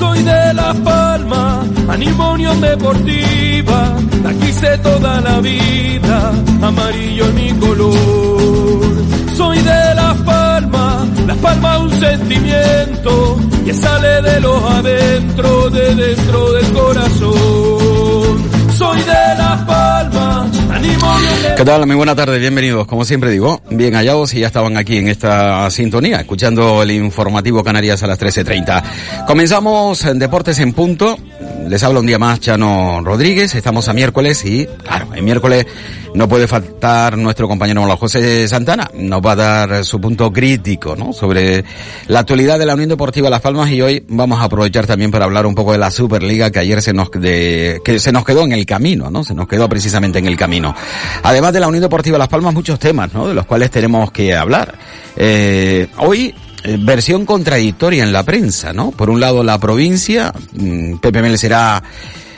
Soy de Las Palmas, animo Unión Deportiva. La quise toda la vida, amarillo es mi color. Soy de Las Palmas, Las Palmas un sentimiento que sale de los adentro, de dentro del corazón. Soy de animo Unión ¿Qué tal? Muy buena tarde, bienvenidos. Como siempre digo, bien hallados y ya estaban aquí en esta sintonía, escuchando el informativo Canarias a las 13.30. Comenzamos en Deportes en Punto. Les habla un día más Chano Rodríguez. Estamos a miércoles y, claro, el miércoles no puede faltar nuestro compañero José Santana. Nos va a dar su punto crítico, ¿no? Sobre la actualidad de la Unión Deportiva Las Palmas y hoy vamos a aprovechar también para hablar un poco de la Superliga que ayer se nos, de, que se nos quedó en el camino, ¿no? Se nos quedó precisamente en el camino. Además de la Unión Deportiva Las Palmas, muchos temas, ¿no? De los cuales tenemos que hablar. Eh, hoy, eh, versión contradictoria en la prensa, ¿no? Por un lado, la provincia, mm, Pepe Mel será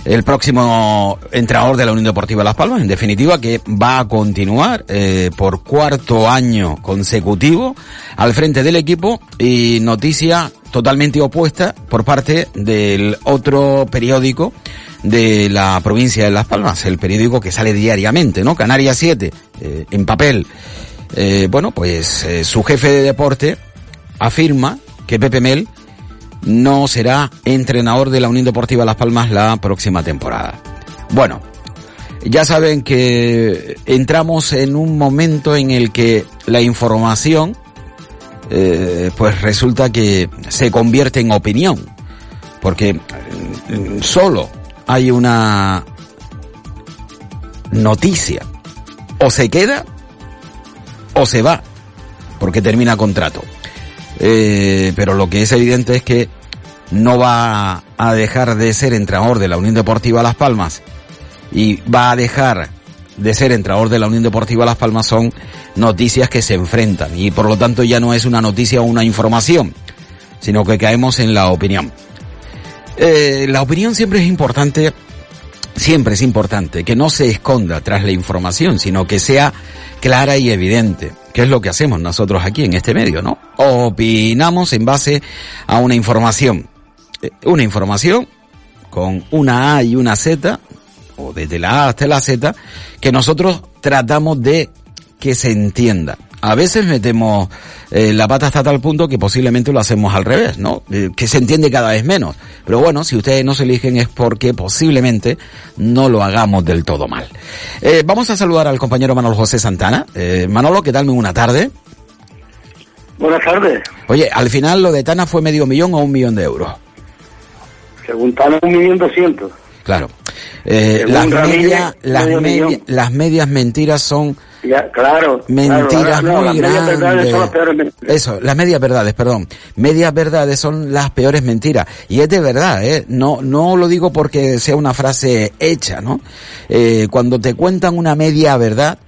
el próximo entrenador de la Unión Deportiva Las Palmas, en definitiva, que va a continuar eh, por cuarto año consecutivo al frente del equipo y noticia totalmente opuesta por parte del otro periódico de la provincia de Las Palmas, el periódico que sale diariamente, ¿no? Canarias 7, eh, en papel. Eh, bueno, pues eh, su jefe de deporte afirma que Pepe Mel no será entrenador de la Unión Deportiva Las Palmas la próxima temporada. Bueno, ya saben que entramos en un momento en el que la información, pues resulta que se convierte en opinión, porque mm, solo hay una noticia, o se queda o se va, porque termina contrato. Eh, pero lo que es evidente es que no va a dejar de ser entrenador de la Unión Deportiva Las Palmas y va a dejar de ser entrenador de la Unión Deportiva Las Palmas son noticias que se enfrentan y por lo tanto ya no es una noticia o una información, sino que caemos en la opinión. Eh, la opinión siempre es importante, siempre es importante que no se esconda tras la información, sino que sea clara y evidente, que es lo que hacemos nosotros aquí en este medio, ¿no? Opinamos en base a una información, Eh, una información con una A y una Z, o desde la A hasta la Z, que nosotros tratamos de que se entienda. A veces metemos eh, la pata hasta tal punto que posiblemente lo hacemos al revés, ¿no? Eh, que se entiende cada vez menos. Pero bueno, si ustedes no se eligen es porque posiblemente no lo hagamos del todo mal. Eh, vamos a saludar al compañero Manolo José Santana. Eh, Manolo, ¿qué tal? Muy buena tarde. Buenas tardes. Oye, al final lo de Tana fue medio millón o un millón de euros. Según Tano, un millón doscientos. Claro. Eh, las, media- las, media- las medias mentiras son Ya, claro. mentiras claro, no, muy las son las peores grandes. mentiras. Eso, las medias verdades, perdón. Medias verdades son las peores mentiras. Y es de verdad, ¿eh? No, no lo digo porque sea una frase hecha, ¿no? Eh, cuando te cuentan una media verdad,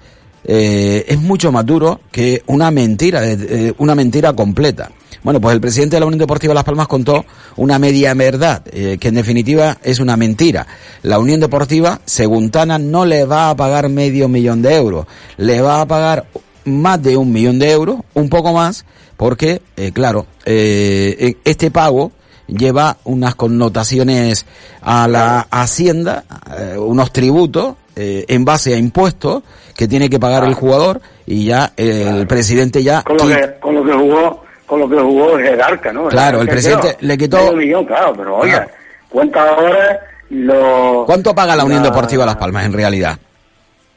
eh, es mucho más duro que una mentira, eh, eh, una mentira completa. Bueno, pues el presidente de la Unión Deportiva Las Palmas contó una media verdad, eh, que en definitiva es una mentira. La Unión Deportiva, según Tana, no le va a pagar medio millón de euros, le va a pagar más de un millón de euros, un poco más, porque, eh, claro, eh, eh, este pago lleva unas connotaciones a la hacienda, eh, unos tributos eh, en base a impuestos que tiene que pagar el jugador y ya eh, el presidente ya Con lo, que, con lo que jugó, con lo que jugó Jerarca, ¿no? Claro, el presidente quedó le quitó- medio millón, claro, pero oiga, Claro. cuenta ahora lo... ¿Cuánto paga la Unión la- Deportiva Las Palmas en realidad?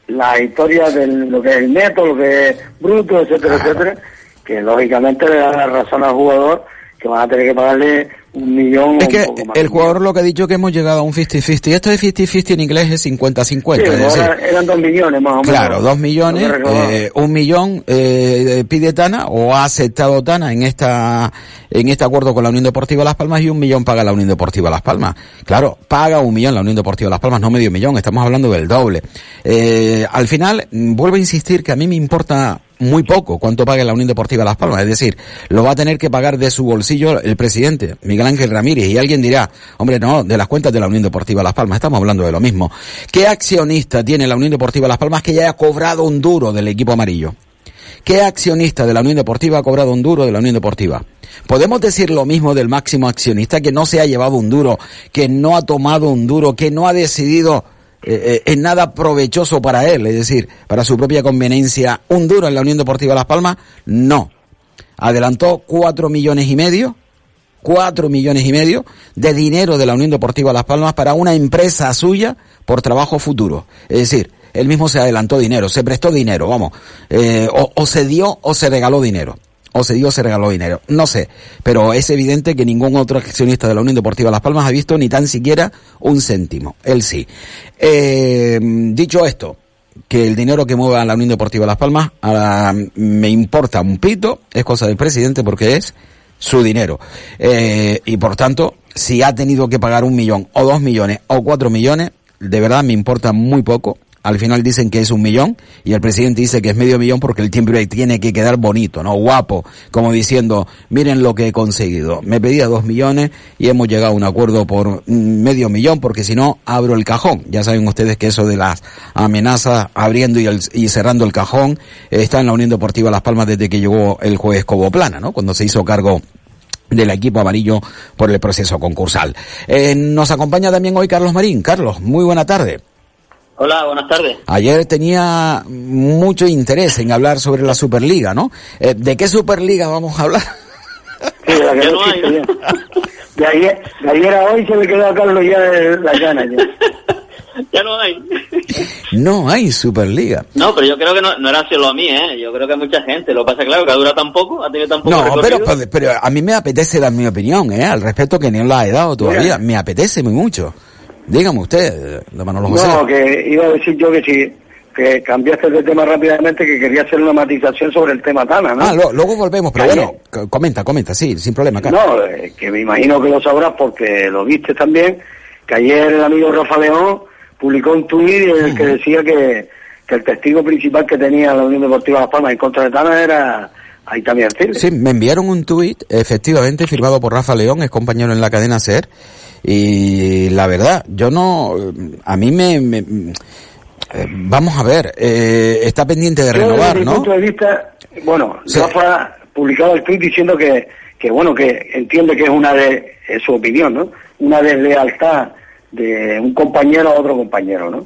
La historia de lo que es el neto, lo que es bruto, etcétera, Claro. etcétera, que lógicamente le da la razón al jugador que van a tener que pagarle un millón Es o que un poco más. el jugador lo que ha dicho que hemos llegado a un 50-50. Esto de 50-50 en inglés es 50-50. Sí, es decir, ahora eran dos millones más o menos. Claro, dos millones, eh, un millón eh, pide Tana o ha aceptado Tana en esta en este acuerdo con la Unión Deportiva Las Palmas y un millón paga la Unión Deportiva Las Palmas. Claro, paga un millón la Unión Deportiva Las Palmas, no medio millón, estamos hablando del doble. Eh, al final, mm, vuelvo a insistir que a mí me importa muy poco cuánto pague la Unión Deportiva Las Palmas, es decir, lo va a tener que pagar de su bolsillo el presidente, Miguel Ángel Ramírez, y alguien dirá, hombre, no, de las cuentas de la Unión Deportiva Las Palmas, estamos hablando de lo mismo. ¿Qué accionista tiene la Unión Deportiva Las Palmas que ya haya cobrado un duro del equipo amarillo? ¿Qué accionista de la Unión Deportiva ha cobrado un duro de la Unión Deportiva? ¿Podemos decir lo mismo del máximo accionista que no se ha llevado un duro, que no ha tomado un duro, que no ha decidido eh, eh, en nada provechoso para él, es decir, para su propia conveniencia, un duro en la Unión Deportiva Las Palmas? No. Adelantó cuatro millones y medio, cuatro millones y medio de dinero de la Unión Deportiva Las Palmas para una empresa suya por trabajo futuro. Es decir, él mismo se adelantó dinero, se prestó dinero, vamos, eh, o se dio o se regaló dinero. O se dio se regaló dinero. No sé. Pero es evidente que ningún otro accionista de la Unión Deportiva Las Palmas ha visto ni tan siquiera un céntimo. Él sí. Eh, dicho esto, que el dinero que mueva la Unión Deportiva Las Palmas me importa un pito, es cosa del presidente porque es su dinero. Eh, y por tanto, si ha tenido que pagar un millón o dos millones o cuatro millones, de verdad me importa muy poco. Al final dicen que es un millón y el presidente dice que es medio millón porque el tiempo tiene que quedar bonito, ¿no? Guapo, como diciendo, miren lo que he conseguido. Me pedía dos millones y hemos llegado a un acuerdo por mm, medio millón porque si no abro el cajón. Ya saben ustedes que eso de las amenazas abriendo y, y cerrando el cajón eh, está en la Unión Deportiva Las Palmas desde que llegó el juez Coboplana, ¿no? Cuando se hizo cargo del equipo amarillo por el proceso concursal. Eh, nos acompaña también hoy Carlos Marín. Carlos, muy buena tarde. Hola, buenas tardes. Ayer tenía mucho interés en hablar sobre la Superliga, ¿no? Eh, ¿De qué Superliga vamos a hablar? Sí, la que Ya no no hay. De ayer, de ayer a hoy se le quedó a Carlos ya de la gana. Ya. ya no hay. No hay Superliga. No, pero yo creo que no, no era solo a mí, ¿eh? Yo creo que a mucha gente. Lo que pasa, claro, que ha durado tan poco, ha tenido tan poco No, pero, pero, pero a mí me apetece dar mi opinión, ¿eh? Al respecto que no la he dado todavía. Me apetece muy mucho. Dígame usted, don Manolo José. No, que iba a decir yo que si que cambiaste de tema rápidamente, que quería hacer una matización sobre el tema Tana, ¿no? Ah, lo- luego volvemos, pero bueno, comenta, comenta, sí, sin problema. No, eh, que me imagino que lo sabrás porque lo viste también, que ayer el amigo Rafa León publicó un tuit en el que decía que, que el testigo principal que tenía la Unión Deportiva Las Palmas en contra de Tana era Aitami Artiles. Sí, me enviaron un tuit, efectivamente, firmado por Rafa León, es compañero en la cadena SER, y la verdad, yo no, a mí me, me- eh, vamos a ver, eh, está pendiente de Yo, desde renovar, mi ¿no? punto de vista, bueno, Sí. Rafa publicaba el tweet diciendo que, que bueno, que entiende que es una de, es su opinión, ¿no? Una deslealtad de un compañero a otro compañero, ¿no?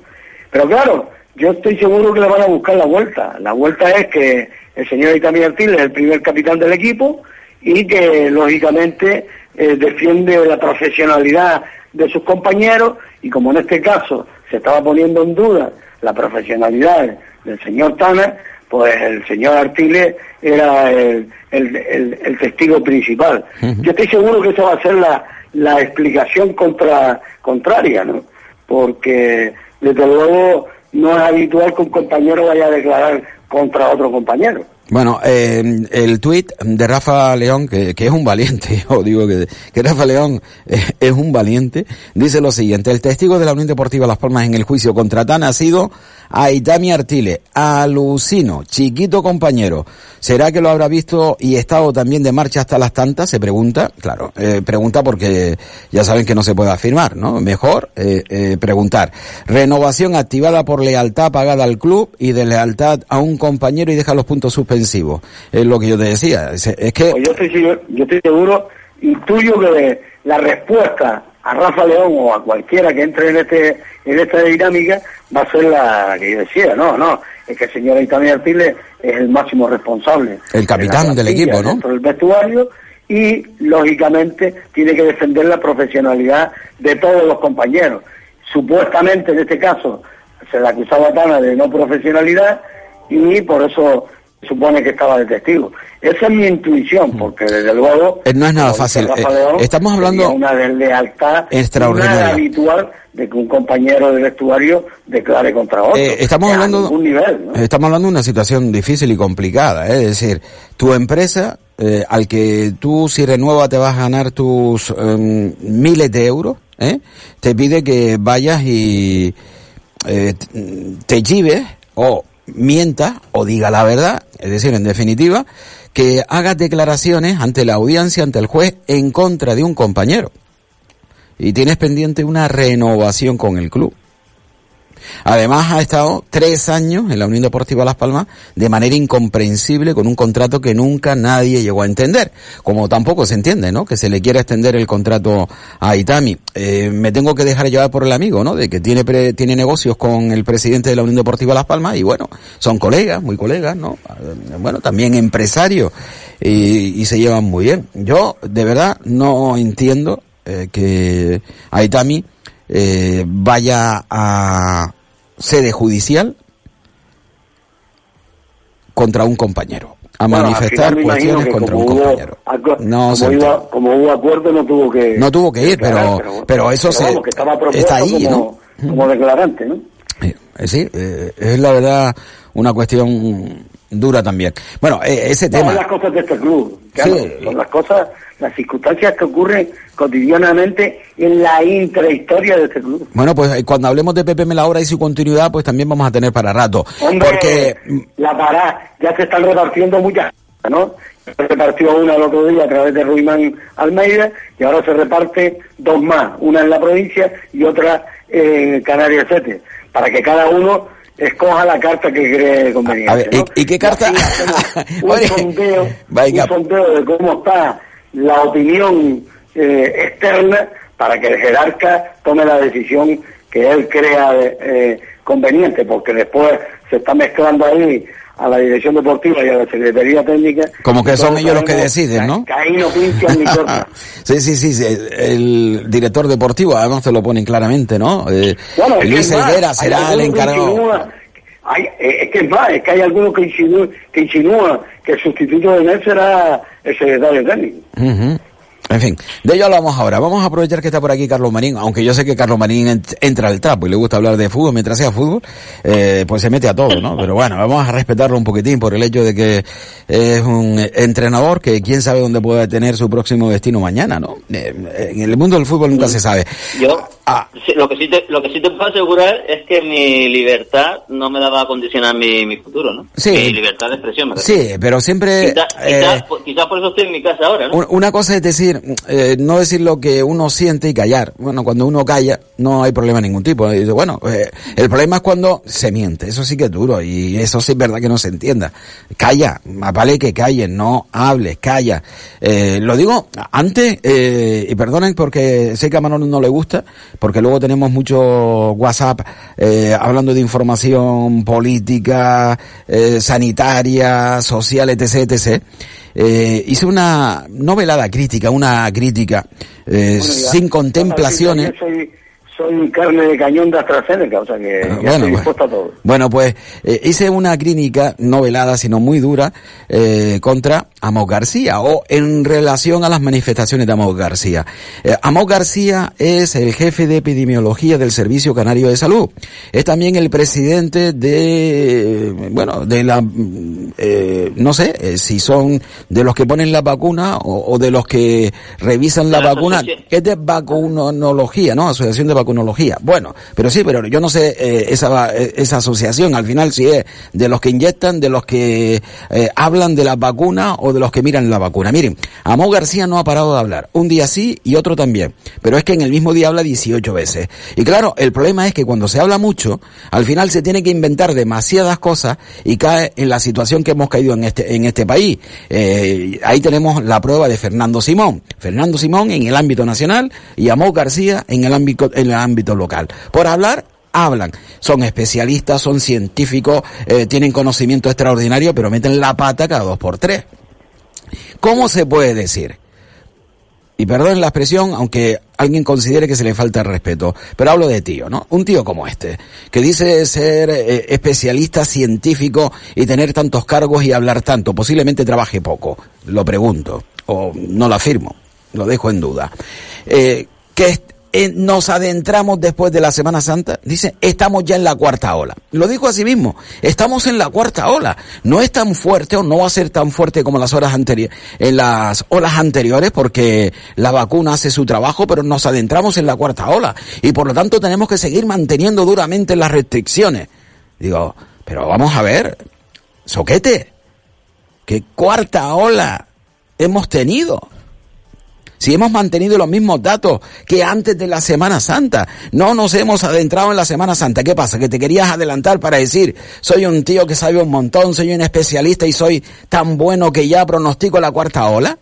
Pero claro, yo estoy seguro que le van a buscar la vuelta. La vuelta es que el señor Itami Artiles es el primer capitán del equipo y que lógicamente eh, defiende la profesionalidad de sus compañeros y como en este caso se estaba poniendo en duda la profesionalidad del señor Tana, pues el señor Artiles era el, el- el- el testigo principal. Yo estoy seguro que esa va a ser la, la explicación contra, contraria, ¿no? Porque desde luego no es habitual que un compañero vaya a declarar contra otro compañero. Bueno, eh, el tuit de Rafa León, que, es un valiente, yo digo que, Rafa León eh, es un valiente, dice lo siguiente, el testigo de la Unión Deportiva Las Palmas en el juicio contra Tana ha sido Aitami Artile, alucino, chiquito compañero. ¿Será que lo habrá visto y estado también de marcha hasta las tantas? Se pregunta, claro, eh, pregunta porque ya saben que no se puede afirmar, ¿no? Mejor eh, eh, preguntar. Renovación activada por lealtad pagada al club y de lealtad a un compañero y deja los puntos suspensivos. Es lo que yo te decía. Es, que Pues yo estoy, seguro- yo estoy seguro, intuyo que la respuesta a Rafa León o a cualquiera que entre en este en esta dinámica va a ser la que yo decía, no, no, es que el señor Itami Artiles es el máximo responsable. El capitán de del equipo, ¿no? Del vestuario y, lógicamente, tiene que defender la profesionalidad de todos los compañeros. Supuestamente, en este caso, se le acusaba a Tana de no profesionalidad y por eso supone que estaba de testigo. Esa es mi intuición, porque desde luego... Eh, no es nada fácil. Eh, estamos hablando... Una deslealtad extraordinaria. habitual de que un compañero de vestuario declare contra otro. Eh, estamos, hablando, estamos hablando de una situación difícil y complicada. Es decir, tu empresa, al que tú si renueva te vas a ganar tus em, miles de euros, te pide que vayas y te chives o mienta o diga la verdad, es decir, en definitiva, que haga declaraciones ante la audiencia, ante el juez, en contra de un compañero. Y tienes pendiente una renovación con el club. Además ha estado tres años en la Unión Deportiva Las Palmas de manera incomprensible con un contrato que nunca nadie llegó a entender. Como tampoco se entiende, ¿no? Que se le quiera extender el contrato a Itami. Eh, me tengo que dejar llevar por el amigo, ¿no? De que tiene, tiene negocios con el presidente de la Unión Deportiva Las Palmas y bueno, son colegas, muy colegas, ¿no? Eh, bueno, también empresarios y, se llevan muy bien. Yo, de verdad, no entiendo eh, que Aitami eh, vaya a sede judicial contra un compañero a manifestar cuestiones contra un compañero. No como, hubo acuerdo no tuvo que no tuvo que ir, pero pero, eso se está ahí, como, ¿no? Como declarante, ¿no? Eh, sí, eh, es la verdad una cuestión dura también. Bueno, ese tema. Son las cosas de este club, son las cosas las circunstancias que ocurren cotidianamente en la intrahistoria de este club. Bueno, pues eh, cuando hablemos de Pepe Melahora y su continuidad, pues también vamos a tener para rato. porque la para ya se están repartiendo muchas, ¿no? Se repartió una el otro día a través de Ruimán Almeida y ahora se reparte dos más, una en la provincia y otra en Canarias 7, para que cada uno escoja la carta que cree conveniente. A ver, ¿y, qué carta? un, sondeo, un sondeo de cómo está la opinión eh, externa para que el jerarca tome la decisión que él crea eh, conveniente, porque después se está mezclando ahí a la dirección deportiva y a la secretaría técnica. Como que son ellos los que deciden, ¿no? Que ahí no pinchan ni sí, sí, sí, el, director deportivo además te lo ponen claramente, ¿no? Eh, Luis Helguera será el encargado. Hay, es que es más, es que hay algunos que insinúan que, insinúa que el sustituto de él será el secretario técnico. En fin, de ello hablamos ahora. Vamos a aprovechar que está por aquí Carlos Marín, aunque yo sé que Carlos Marín entra al trapo y le gusta hablar de fútbol mientras sea fútbol, eh, pues se mete a todo, ¿no? Pero bueno, vamos a respetarlo un poquitín por el hecho de que es un entrenador que quién sabe dónde puede tener su próximo destino mañana, ¿no? Eh, en el mundo del fútbol nunca se sabe. Yo, ah. lo que sí te, lo que sí te puedo asegurar es que mi libertad no me daba a condicionar mi, mi futuro, ¿no? Sí. Mi libertad de expresión, Sí, pero siempre... Quizás quizá, por eso estoy en mi casa ahora, ¿no? Una cosa es decir, eh, no decir lo que uno siente y callar. Bueno, cuando uno calla no hay problema de ningún tipo. bueno, eh, el problema es cuando se miente. Eso sí que es duro y eso sí es verdad que no se entienda. Calla, más vale que calle, no hables, calla. Eh, lo digo antes, y perdonen porque sé que a Manolo no le gusta, porque luego tenemos mucho WhatsApp hablando de información política, sanitaria, social, etc, etc hice una novelada crítica, una crítica eh, sin contemplaciones. soy carne de cañón de AstraZeneca, o sea que ya bueno, estoy dispuesto a todo. Bueno, pues eh, hice una clínica, no velada, sino muy dura, eh, contra Amos García, o en relación a las manifestaciones de Amos García. Eh, Amos García es el jefe de epidemiología del Servicio Canario de Salud. Es también el presidente de, bueno, de la, eh, no sé, eh, si son de los que ponen la vacuna o, de los que revisan la, vacuna. Es de vacunología, ¿no? Asociación de Vacunología bueno, pero sí, pero yo no sé eh, esa, eh, esa asociación al final si es de los que inyectan, de los que eh, hablan de la vacuna o de los que miran la vacuna. Miren, Amó García no ha parado de hablar, un día sí y otro también, pero es que en el mismo día habla 18 veces. Y claro, el problema es que cuando se habla mucho, al final se tiene que inventar demasiadas cosas y cae en la situación que hemos caído en este, en este país. ahí tenemos la prueba de Fernando Simón. Fernando Simón en el ámbito nacional y Amó García en el ámbito, ámbito local. Por hablar, hablan. Son especialistas, son científicos, eh, tienen conocimiento extraordinario, pero meten la pata cada dos por tres. ¿Cómo se puede decir y perdonen la expresión, aunque alguien considere que se le falta el respeto, pero hablo de tío, ¿no? Un tío como este, que dice ser eh, especialista científico y tener tantos cargos y hablar tanto, posiblemente trabaje poco, lo pregunto, o no lo afirmo, lo dejo en duda. Eh, que eh, nos adentramos después de la Semana Santa, dice, estamos ya en la cuarta ola. Lo dijo así mismo, estamos en la cuarta ola. No es tan fuerte o no va a ser tan fuerte como las horas en las olas anteriores porque la vacuna hace su trabajo, pero nos adentramos en la cuarta ola y por lo tanto tenemos que seguir manteniendo duramente las restricciones. Digo, pero vamos a ver, soquete, ¿qué cuarta ola hemos tenido? Si hemos mantenido los mismos datos que antes de la Semana Santa. No nos hemos adentrado en la Semana Santa. ¿Qué pasa? Que te querías adelantar para decir, soy un tío que sabe un montón, soy un especialista y soy tan bueno que ya pronostico la cuarta ola.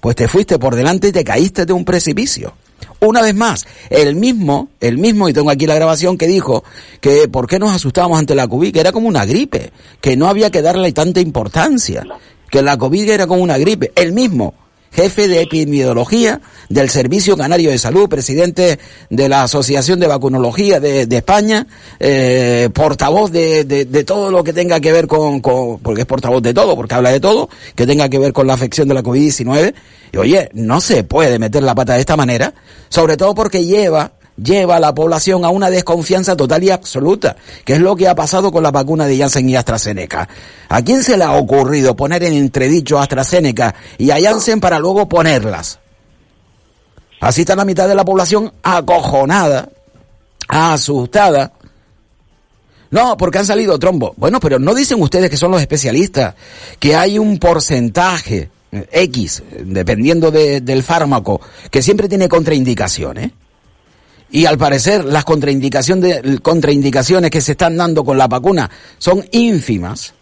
Pues te fuiste por delante y te caíste de un precipicio. Una vez más, el mismo, el mismo, y tengo aquí la grabación que dijo que por qué nos asustábamos ante la COVID, que era como una gripe, que no había que darle tanta importancia, que la COVID era como una gripe. El mismo, jefe de epidemiología del Servicio Canario de Salud, presidente de la Asociación de Vacunología de, España, eh, portavoz de, de, todo lo que tenga que ver con, con, porque es portavoz de todo, porque habla de todo, que tenga que ver con la afección de la COVID-19. Y oye, no se puede meter la pata de esta manera, sobre todo porque lleva lleva a la población a una desconfianza total y absoluta, que es lo que ha pasado con la vacuna de Janssen y AstraZeneca. ¿A quién se le ha ocurrido poner en entredicho a AstraZeneca y a Janssen para luego ponerlas? Así está la mitad de la población acojonada, asustada. No, porque han salido trombos. Bueno, pero no dicen ustedes que son los especialistas, que hay un porcentaje eh, X, dependiendo del fármaco, que siempre tiene contraindicaciones. Y al parecer las contraindicaciones, contraindicaciones que se están dando con la vacuna son ínfimas.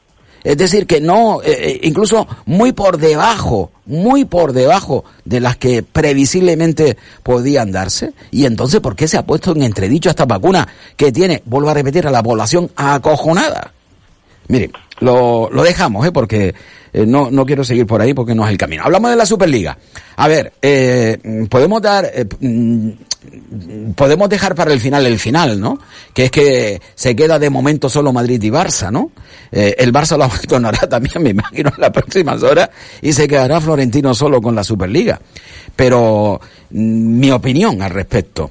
Es decir, que no, eh, eh, incluso muy por debajo, muy por debajo de las que previsiblemente podían darse. Y entonces, ¿por qué se ha puesto en entredicho esta vacuna que tiene, vuelvo a repetir, a la población acojonada? Mire, lo, dejamos, ¿eh? porque eh, no, no quiero seguir por ahí porque no es el camino. Hablamos de la Superliga. A ver, eh, podemos dar, mm, podemos dejar para el final el final, ¿no? Que es que se queda de momento solo Madrid y Barça, ¿no? Eh, el Barça lo abandonará también, me imagino, en las próximas horas y se quedará Florentino solo con la Superliga. Pero mm, mi opinión al respecto.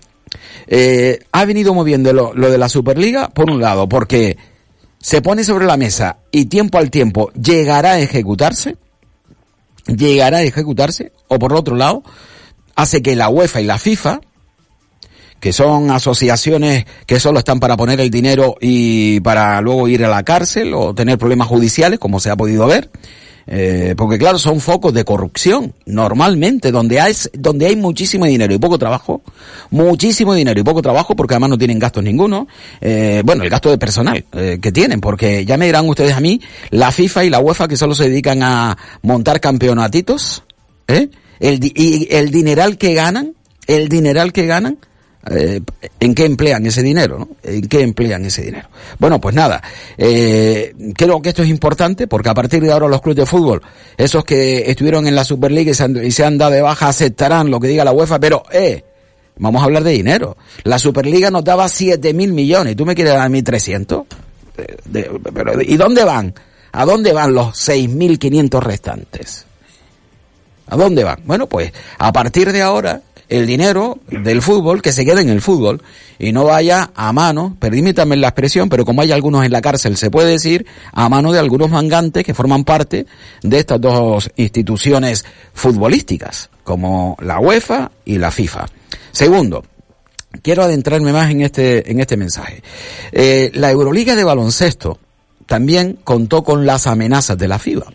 Eh, ha venido moviendo lo, lo de la Superliga, por un lado, porque se pone sobre la mesa y tiempo al tiempo llegará a ejecutarse, llegará a ejecutarse, o por otro lado, hace que la UEFA y la FIFA, que son asociaciones que solo están para poner el dinero y para luego ir a la cárcel o tener problemas judiciales, como se ha podido ver, eh, porque claro, son focos de corrupción, normalmente, donde hay, donde hay muchísimo dinero y poco trabajo, muchísimo dinero y poco trabajo, porque además no tienen gastos ninguno, eh, bueno, el gasto de personal eh, que tienen, porque ya me dirán ustedes a mí, la FIFA y la UEFA que solo se dedican a montar campeonatitos, ¿eh? El, y el dineral que ganan, el dineral que ganan, eh, ¿En qué emplean ese dinero? ¿no? ¿En qué emplean ese dinero? Bueno, pues nada, eh, creo que esto es importante porque a partir de ahora los clubes de fútbol, esos que estuvieron en la Superliga y se han, y se han dado de baja, aceptarán lo que diga la UEFA, pero, eh, vamos a hablar de dinero. La Superliga nos daba 7 mil millones tú me quieres dar a mí 300. pero, ¿Y dónde van? ¿A dónde van los 6.500 restantes? ¿A dónde van? Bueno, pues a partir de ahora el dinero del fútbol que se quede en el fútbol y no vaya a mano, permítame la expresión, pero como hay algunos en la cárcel, se puede decir, a mano de algunos mangantes que forman parte de estas dos instituciones futbolísticas, como la UEFA y la FIFA. Segundo, quiero adentrarme más en este, en este mensaje. Eh, la Euroliga de baloncesto también contó con las amenazas de la FIBA.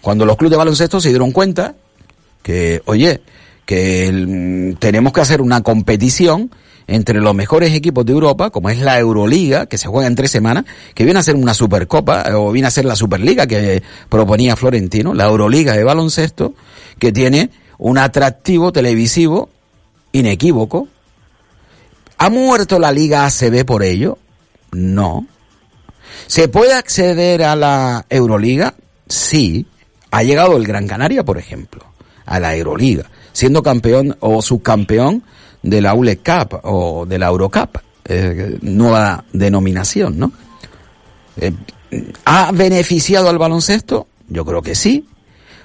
Cuando los clubes de baloncesto se dieron cuenta que, oye, que mm, tenemos que hacer una competición entre los mejores equipos de Europa, como es la Euroliga, que se juega en tres semanas, que viene a ser una Supercopa, o viene a ser la Superliga que proponía Florentino, la Euroliga de baloncesto, que tiene un atractivo televisivo inequívoco. ¿Ha muerto la Liga ACB por ello? No. ¿Se puede acceder a la Euroliga? Sí. Ha llegado el Gran Canaria, por ejemplo, a la Euroliga siendo campeón o subcampeón de la ULE Cup o de la Eurocup, eh, nueva denominación, ¿no? Eh, ¿Ha beneficiado al baloncesto? Yo creo que sí,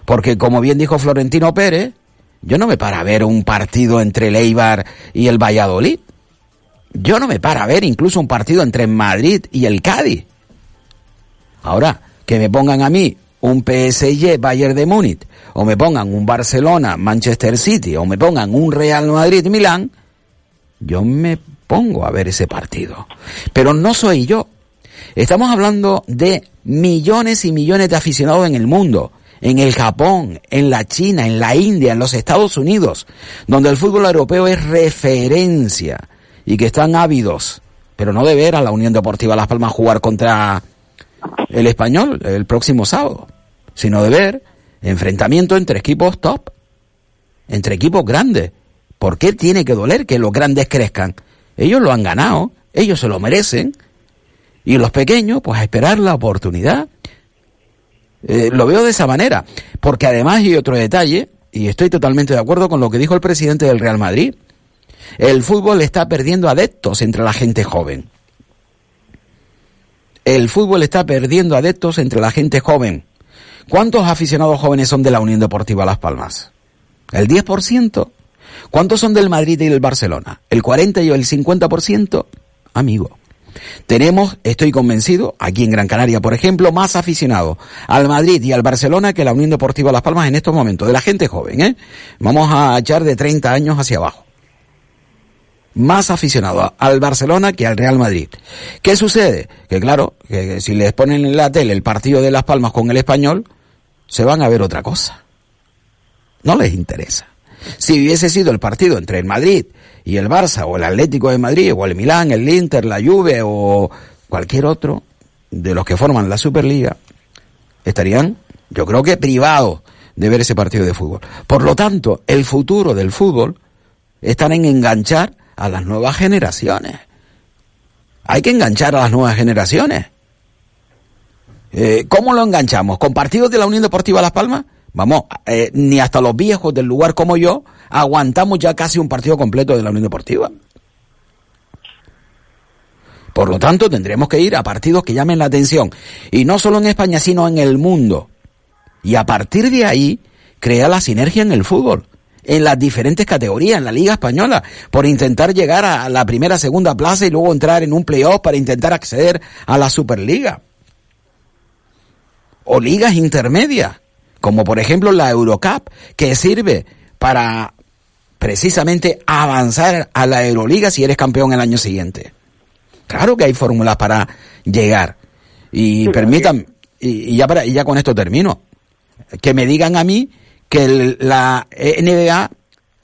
porque como bien dijo Florentino Pérez, yo no me para ver un partido entre el Eibar y el Valladolid. Yo no me para ver incluso un partido entre Madrid y el Cádiz. Ahora, que me pongan a mí un PSG Bayern de Múnich, o me pongan un Barcelona Manchester City, o me pongan un Real Madrid Milán, yo me pongo a ver ese partido. Pero no soy yo. Estamos hablando de millones y millones de aficionados en el mundo, en el Japón, en la China, en la India, en los Estados Unidos, donde el fútbol europeo es referencia y que están ávidos, pero no de ver a la Unión Deportiva Las Palmas jugar contra el español el próximo sábado, sino de ver enfrentamiento entre equipos top, entre equipos grandes. ¿Por qué tiene que doler que los grandes crezcan? Ellos lo han ganado, ellos se lo merecen, y los pequeños, pues esperar la oportunidad. Eh, lo veo de esa manera, porque además hay otro detalle, y estoy totalmente de acuerdo con lo que dijo el presidente del Real Madrid, el fútbol está perdiendo adeptos entre la gente joven. El fútbol está perdiendo adeptos entre la gente joven. ¿Cuántos aficionados jóvenes son de la Unión Deportiva Las Palmas? ¿El 10%? ¿Cuántos son del Madrid y del Barcelona? ¿El 40 y el 50%? Amigo. Tenemos, estoy convencido, aquí en Gran Canaria, por ejemplo, más aficionados al Madrid y al Barcelona que la Unión Deportiva Las Palmas en estos momentos, de la gente joven, ¿eh? Vamos a echar de 30 años hacia abajo más aficionados al Barcelona que al Real Madrid. ¿Qué sucede? Que claro, que si les ponen en la tele el partido de Las Palmas con el español, se van a ver otra cosa. No les interesa. Si hubiese sido el partido entre el Madrid y el Barça, o el Atlético de Madrid, o el Milán, el Inter, la Juve, o cualquier otro de los que forman la Superliga, estarían, yo creo que privados de ver ese partido de fútbol. Por lo tanto, el futuro del fútbol está en enganchar a las nuevas generaciones. Hay que enganchar a las nuevas generaciones. Eh, ¿Cómo lo enganchamos? ¿Con partidos de la Unión Deportiva Las Palmas? Vamos, eh, ni hasta los viejos del lugar como yo aguantamos ya casi un partido completo de la Unión Deportiva. Por lo tanto, tendremos que ir a partidos que llamen la atención. Y no solo en España, sino en el mundo. Y a partir de ahí, crea la sinergia en el fútbol en las diferentes categorías, en la Liga Española, por intentar llegar a la primera, segunda plaza y luego entrar en un playoff para intentar acceder a la Superliga. O ligas intermedias, como por ejemplo la Eurocup, que sirve para precisamente avanzar a la Euroliga si eres campeón el año siguiente. Claro que hay fórmulas para llegar. Y permitan, y, ya para, y ya con esto termino, que me digan a mí que la NBA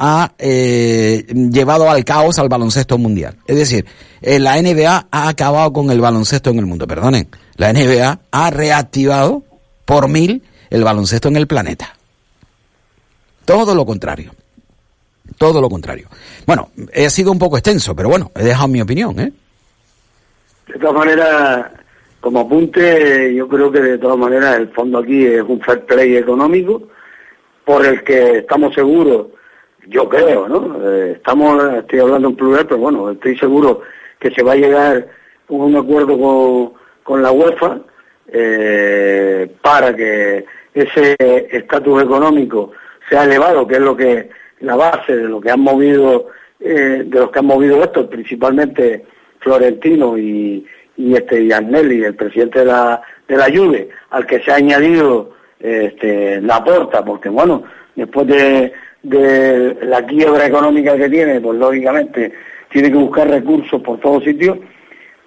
ha eh, llevado al caos al baloncesto mundial. Es decir, eh, la NBA ha acabado con el baloncesto en el mundo, perdonen. La NBA ha reactivado por mil el baloncesto en el planeta. Todo lo contrario. Todo lo contrario. Bueno, he sido un poco extenso, pero bueno, he dejado mi opinión, ¿eh? De todas maneras, como apunte, yo creo que de todas maneras el fondo aquí es un fair play económico por el que estamos seguros, yo creo, ¿no? Eh, estamos, estoy hablando en plural, pero bueno, estoy seguro que se va a llegar a un acuerdo con, con la UEFA eh, para que ese estatus económico sea elevado, que es lo que la base de lo que han movido, eh, de los que han movido esto, principalmente Florentino y, y este el presidente de la, de Juve, al que se ha añadido este, la aporta, porque bueno, después de, la quiebra económica que tiene, pues lógicamente tiene que buscar recursos por todos sitios,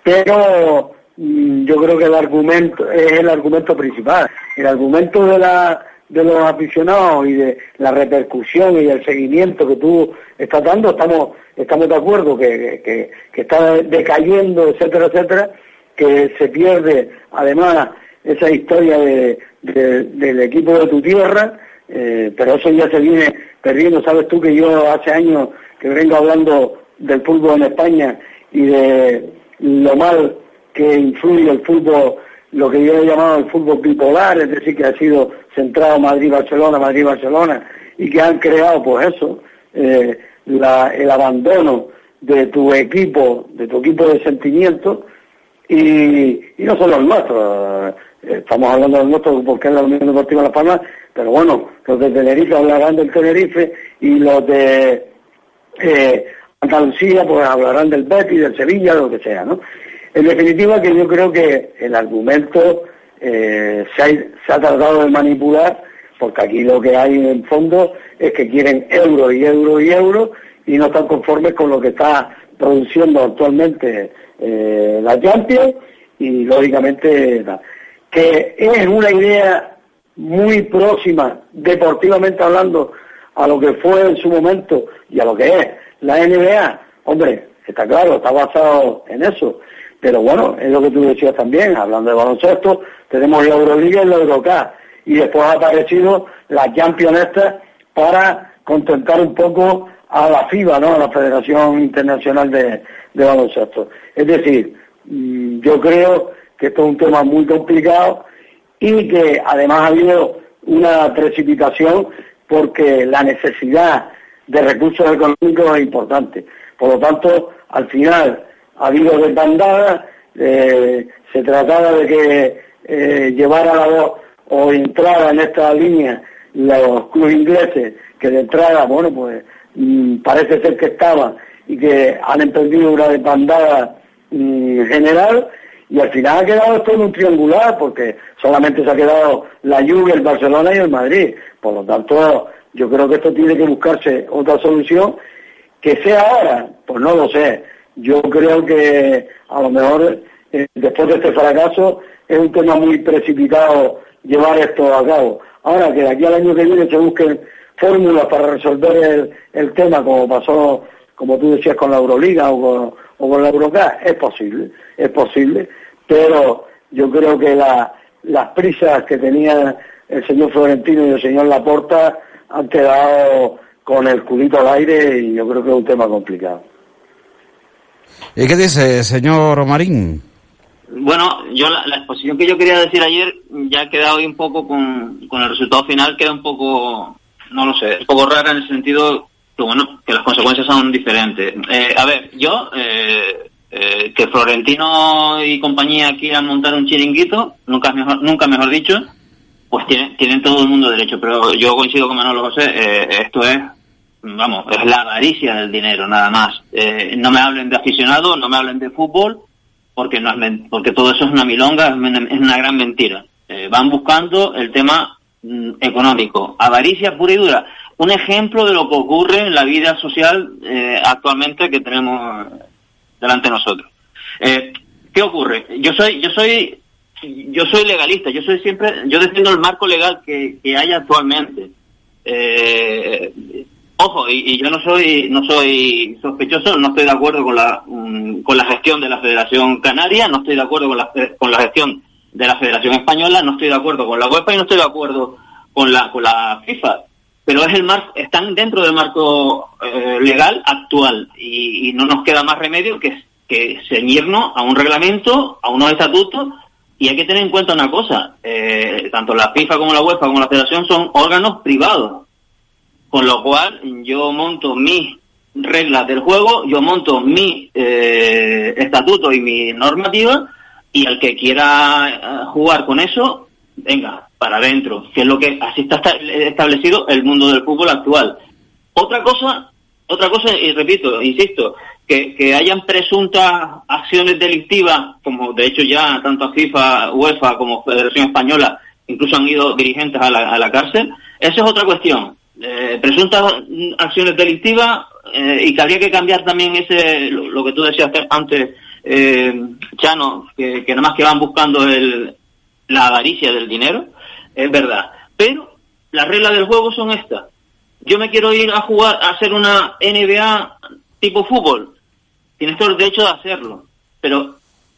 pero yo creo que el argumento es el argumento principal, el argumento de la de los aficionados y de la repercusión y el seguimiento que tú estás dando, estamos, estamos de acuerdo que, que, que está decayendo, etcétera, etcétera, que se pierde además esa historia de, del equipo de tu tierra, eh, pero eso ya se viene perdiendo. Sabes tú que yo hace años que vengo hablando del fútbol en España y de lo mal que influye el fútbol, lo que yo he llamado el fútbol bipolar, es decir, que ha sido centrado Madrid-Barcelona, Madrid-Barcelona, y que han creado, pues eso, eh, el abandono de tu equipo, de tu equipo de sentimiento, y, no solo el nuestro, eh, estamos hablando del nuestro porque es la Unión Deportiva de La Palmas, pero bueno, los de Tenerife hablarán del Tenerife y los de eh, Andalucía pues hablarán del Betis, del Sevilla, lo que sea, ¿no? En definitiva que yo creo que el argumento eh, se, ha, se ha tratado de manipular porque aquí lo que hay en fondo es que quieren euro y euro y euro y no están conformes con lo que está produciendo actualmente eh, la Champions y lógicamente que es una idea muy próxima, deportivamente hablando, a lo que fue en su momento y a lo que es la NBA. Hombre, está claro, está basado en eso. Pero bueno, es lo que tú decías también, hablando de baloncesto, tenemos la Euroliga y la Eurocup. Y después ha aparecido la Champions para contentar un poco a la FIBA, ¿no? A la Federación Internacional de, de Baloncesto. Es decir, mm, yo creo que esto es un tema muy complicado y que además ha habido una precipitación porque la necesidad de recursos económicos es importante. Por lo tanto, al final habido desbandadas, eh, se trataba de que eh, llevara la voz o entrara en esta línea los clubes ingleses, que de entrada, bueno, pues mm, parece ser que estaban y que han emprendido una desbandada mm, general y al final ha quedado esto en un triangular porque solamente se ha quedado la Juve, el Barcelona y el Madrid. Por lo tanto, yo creo que esto tiene que buscarse otra solución. Que sea ahora, pues no lo sé. Yo creo que a lo mejor eh, después de este fracaso es un tema muy precipitado llevar esto a cabo. Ahora que de aquí al año que viene se busquen fórmulas para resolver el, tema como pasó, como tú decías, con la Euroliga o con, o con la Eurocup, es posible, es posible, pero yo creo que las prisas que tenía el señor Florentino y el señor Laporta han quedado con el culito al aire y yo creo que es un tema complicado. ¿Y qué dice, señor Marín? Bueno, yo la, exposición que yo quería decir ayer ya ha quedado hoy un poco con, con el resultado final, queda un poco, no lo sé, un poco rara en el sentido que bueno, que las consecuencias son diferentes. Eh, a ver, yo, eh, eh, que Florentino y compañía quieran montar un chiringuito, nunca mejor, nunca mejor dicho, pues tienen, tienen todo el mundo derecho, pero yo coincido con Manolo José, esto es, vamos, es la avaricia del dinero, nada más. no me hablen de aficionados, no me hablen de fútbol, porque no es porque todo eso es una milonga, es una gran mentira. van buscando el tema mm, económico, avaricia pura y dura un ejemplo de lo que ocurre en la vida social eh, actualmente que tenemos delante de nosotros. Eh, ¿Qué ocurre? Yo soy, yo soy, yo soy legalista. Yo soy siempre, yo defiendo el marco legal que, hay actualmente. Eh, ojo, y, yo no soy, no soy sospechoso, no estoy de acuerdo con la, mm, con la gestión de la Federación Canaria, no estoy de acuerdo con la, con la gestión de la Federación Española, no estoy de acuerdo con la UEFA y no estoy de acuerdo con la, con la FIFA. Pero es el mar, están dentro del marco eh, legal actual y, no nos queda más remedio que, que ceñirnos a un reglamento, a unos estatutos y hay que tener en cuenta una cosa, eh, tanto la FIFA como la UEFA como la Federación son órganos privados, con lo cual yo monto mis reglas del juego, yo monto mi eh, estatuto y mi normativa y el que quiera jugar con eso, venga, para adentro, que es lo que así está establecido el mundo del fútbol actual. Otra cosa, otra cosa, y repito, insisto, que, que hayan presuntas acciones delictivas, como de hecho ya tanto FIFA, UEFA como Federación Española, incluso han ido dirigentes a la, a la cárcel, esa es otra cuestión. Eh, presuntas acciones delictivas eh, y que habría que cambiar también ese lo, que tú decías antes, eh, Chano, que, que nada más que van buscando el, la avaricia del dinero es verdad. Pero las reglas del juego son estas. Yo me quiero ir a jugar, a hacer una NBA tipo fútbol. Tienes todo el derecho de hacerlo. Pero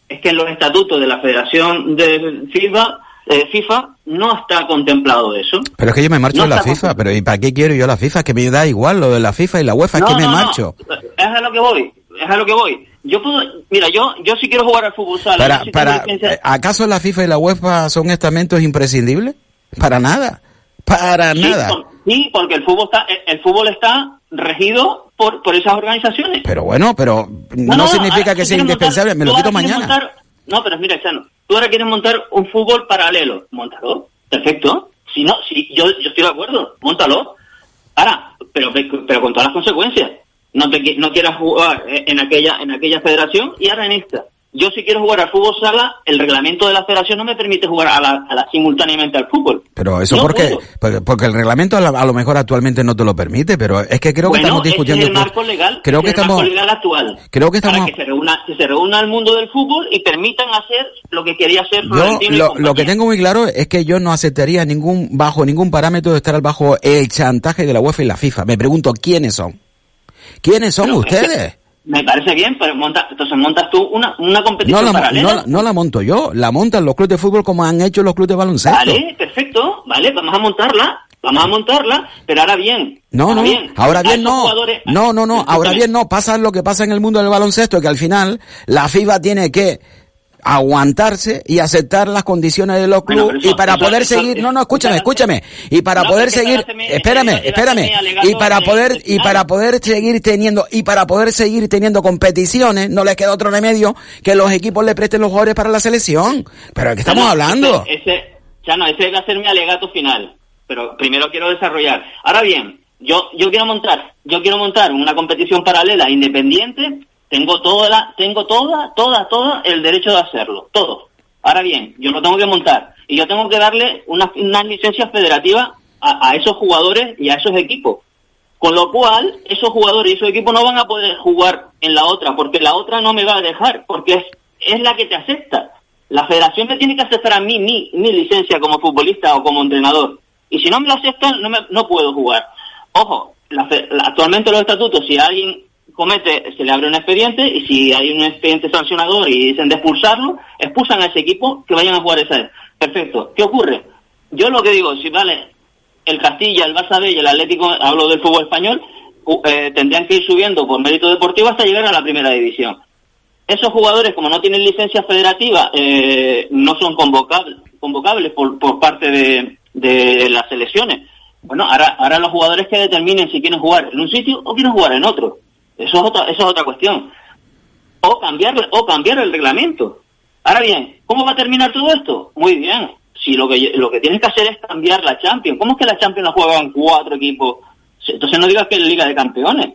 es que en los estatutos de la Federación de FIFA, eh, FIFA no está contemplado eso. Pero es que yo me marcho de la FIFA, pero ¿y para qué quiero yo la FIFA? Que me da igual lo de la FIFA y la UEFA, es que me marcho. Es a lo que voy, es a lo que voy. Yo puedo, mira, yo, yo sí quiero jugar al fútbol sala. Para, ¿Acaso la FIFA y la UEFA son estamentos imprescindibles? Para nada. Para nada. Sí, porque el fútbol está, el fútbol está regido por, por esas organizaciones. Pero bueno, pero no, significa que sea indispensable, me lo quito mañana. No, pero mira, Chano, tú ahora quieres montar un fútbol paralelo, montalo, perfecto. Si no, si yo, yo estoy de acuerdo, montalo. Ahora, pero, pero con todas las consecuencias. No, te, no quieras jugar en aquella, en aquella federación y ahora en esta yo si quiero jugar al fútbol sala, el reglamento de la federación no me permite jugar a la, simultáneamente al fútbol. Pero eso porque, porque el reglamento a, lo mejor actualmente no te lo permite, pero es que creo que estamos discutiendo... Es el marco legal, creo que el estamos, marco legal actual. Creo que estamos... Para que se reúna, que se reúna el mundo del fútbol y permitan hacer lo que quería hacer yo, lo, lo que tengo muy claro es que yo no aceptaría ningún bajo ningún parámetro de estar bajo el chantaje de la UEFA y la FIFA. Me pregunto, ¿quiénes son? ¿Quiénes son ustedes? Me parece bien, pero monta, entonces montas tú una, una competición no la, paralela. No, la monto yo, la montan los clubes de fútbol como han hecho los clubes de baloncesto. Vale, perfecto, vale, vamos a montarla, vamos a montarla, pero ahora bien. No, no, ahora bien no. No, no, no, ahora bien no, pasa lo que pasa en el mundo del baloncesto, que al final la FIBA tiene que aguantarse y aceptar las condiciones de los clubes y para poder seguir no no escúchame escúchame. Y para poder seguir espérame espérame. y para poder y para poder seguir teniendo y para poder seguir teniendo competiciones no les queda otro remedio que los equipos le presten los jugadores para la selección. Pero ¿de qué estamos hablando ese, ya no ese debe ser mi alegato final. Pero primero quiero desarrollar. Ahora bien yo yo quiero montar yo quiero montar una competición paralela independiente tengo toda, la, tengo toda, toda, toda el derecho de hacerlo, todo. Ahora bien, yo lo tengo que montar y yo tengo que darle una, una licencia federativa a, esos jugadores y a esos equipos. Con lo cual, esos jugadores y esos equipos no van a poder jugar en la otra, porque la otra no me va a dejar, porque es, es la que te acepta. La federación me tiene que aceptar a mí mi, mi licencia como futbolista o como entrenador. Y si no me lo aceptan, no, me, no puedo jugar. Ojo, actualmente los estatutos, si alguien comete, se le abre un expediente y si hay un expediente sancionador y dicen de expulsarlo, expulsan a ese equipo que vayan a jugar esa. Perfecto. ¿Qué ocurre? Yo lo que digo, si vale el Castilla, el Barça B y el Atlético, hablo del fútbol español, eh, tendrían que ir subiendo por mérito deportivo hasta llegar a la primera división. Esos jugadores, como no tienen licencia federativa, eh, no son convocables, convocables por, por parte de, de las selecciones. Bueno, ahora, ahora los jugadores que determinen si quieren jugar en un sitio o quieren jugar en otro. Eso es otra, eso es otra cuestión. O cambiar, o cambiar el reglamento. Ahora bien, ¿cómo va a terminar todo esto? Muy bien. Si lo que, lo que tienes que hacer es cambiar la Champions. ¿Cómo es que la Champions la juegan cuatro equipos? Entonces no digas que es Liga de Campeones.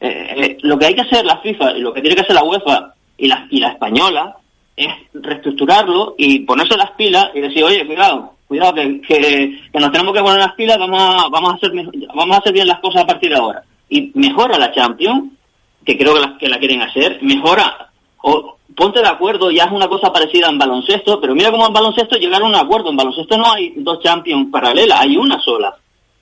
Eh, eh, lo que hay que hacer la FIFA y lo que tiene que hacer la UEFA y la, y la española es reestructurarlo y ponerse las pilas y decir, oye, cuidado, cuidado, que, que, nos tenemos que poner las pilas, vamos a, vamos a hacer vamos a hacer bien las cosas a partir de ahora. Y mejora la Champions, que creo que la, que la quieren hacer, mejora o ponte de acuerdo y haz una cosa parecida en baloncesto, pero mira cómo en baloncesto llegaron a un acuerdo. En baloncesto no hay dos champions paralelas, hay una sola,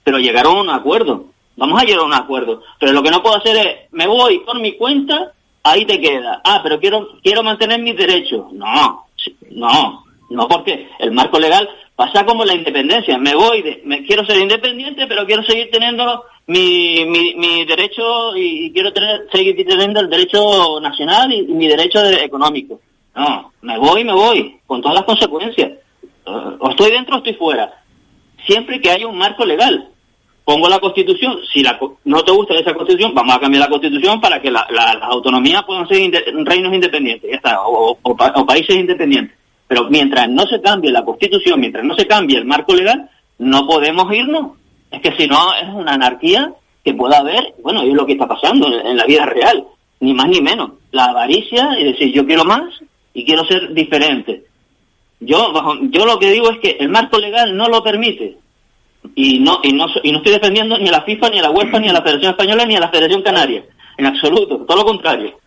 pero llegaron a un acuerdo. Vamos a llegar a un acuerdo. Pero lo que no puedo hacer es, me voy por mi cuenta, ahí te queda. Ah, pero quiero, quiero mantener mis derechos. No, no, no, porque el marco legal pasa como la independencia. Me voy, de, me quiero ser independiente, pero quiero seguir teniendo mi, mi, mi derecho y quiero tener, seguir teniendo el derecho nacional y, mi derecho económico. No, me voy, me voy, con todas las consecuencias. Uh, o estoy dentro o estoy fuera. Siempre que haya un marco legal. Pongo la constitución, si la, no te gusta esa constitución, vamos a cambiar la constitución para que la, las autonomías puedan ser reinos independientes, ya está, o, o países independientes. Pero mientras no se cambie la constitución, mientras no se cambie el marco legal, no podemos irnos es que si no, es una anarquía que pueda haber, bueno, es lo que está pasando en, la vida real, ni más ni menos. La avaricia y decir, yo quiero más y quiero ser diferente. Yo, yo lo que digo es que el marco legal no lo permite. Y no, y no, y no estoy defendiendo ni a la FIFA, ni a la UEFA, ni a la Federación Española, ni a la Federación Canaria. En absoluto, todo lo contrario.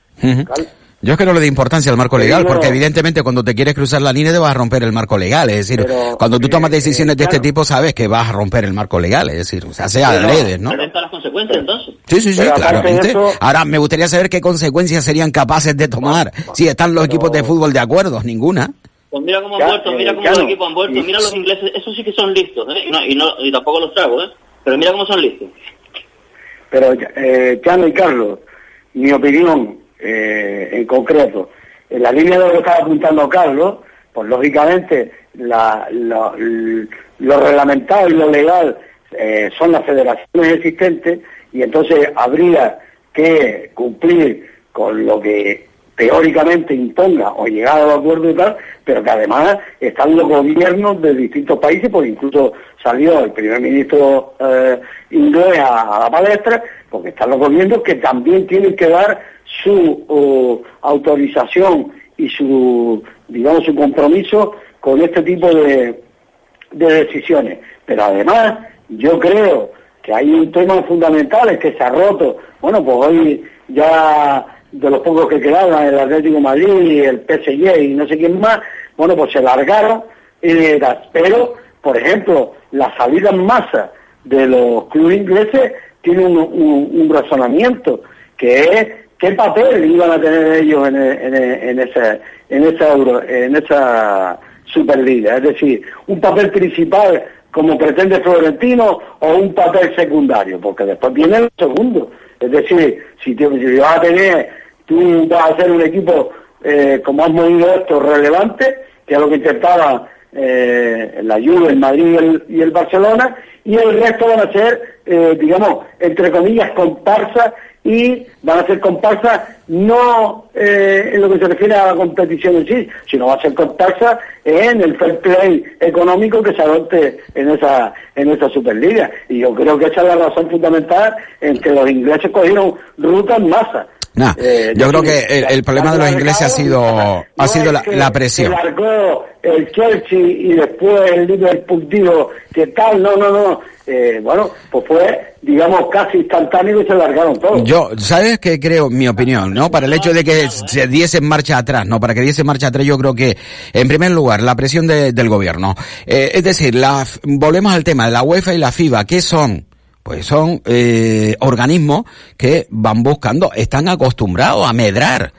Yo es que no le doy importancia al marco legal, porque evidentemente cuando te quieres cruzar la línea te vas a romper el marco legal. Es decir, cuando tú tomas decisiones de este tipo sabes que vas a romper el marco legal. Es decir, o sea, sea redes, ¿no? las consecuencias entonces? Sí, sí, sí, claramente. Ahora, me gustaría saber qué consecuencias serían capaces de tomar si están los equipos de fútbol de acuerdo. Ninguna. Pues mira cómo han vuelto, mira cómo los equipos han vuelto, mira los ingleses, esos sí que son listos, ¿eh? y, no, y, no, y tampoco los trago, ¿eh? Pero mira cómo son listos. Pero, eh, Chano y Carlos, mi opinión eh, en concreto, en la línea de lo que estaba apuntando Carlos, pues lógicamente lo reglamentado y lo legal eh, son las federaciones existentes y entonces habría que cumplir con lo que teóricamente imponga o llegar al acuerdo y tal, pero que además están los gobiernos de distintos países, pues incluso salió el primer ministro eh, inglés a, la palestra, porque están los gobiernos que también tienen que dar su uh, autorización y su, digamos, su compromiso con este tipo de, de decisiones. Pero además, yo creo que hay un tema fundamental, es que se ha roto. Bueno, pues hoy ya de los pocos que quedaban, el Atlético Madrid, el PSG y no sé quién más, bueno, pues se largaron, eh, pero, por ejemplo, la salida en masa de los clubes ingleses tiene un, razonamiento, que es qué papel iban a tener ellos en, esa, Superliga, es decir, un papel principal como pretende Florentino o un papel secundario, porque después viene el segundo. Es decir, si, te, vas a tener, tú vas a hacer un equipo, eh, como has movido esto, relevante, que es lo que intentaba eh, la Juve, el Madrid y el, Barcelona, y el resto van a ser, eh, digamos, entre comillas, comparsas y van a ser comparsas no eh, en lo que se refiere a la competición en sí, sino va a ser comparsas en el fair play económico que se adopte en esa en esa Superliga. Y yo creo que esa es la razón fundamental en que los ingleses cogieron rutas en masa. Eh, yo creo que el, problema de los ingleses ha sido ha sido la, presión. Se largó el Chelsea y después el Liverpool dijo que tal, no, no, no. Eh, bueno, pues fue, digamos, casi instantáneo y se largaron todos. Yo, ¿sabes qué creo? Mi opinión, ¿no? Para el hecho de que se diese marcha atrás, ¿no? Para que diese marcha atrás, yo creo que, en primer lugar, la presión del gobierno. Eh, es decir, la, volvemos al tema de la UEFA y la FIBA, ¿qué son? Pues son eh, organismos que van buscando, están acostumbrados a medrar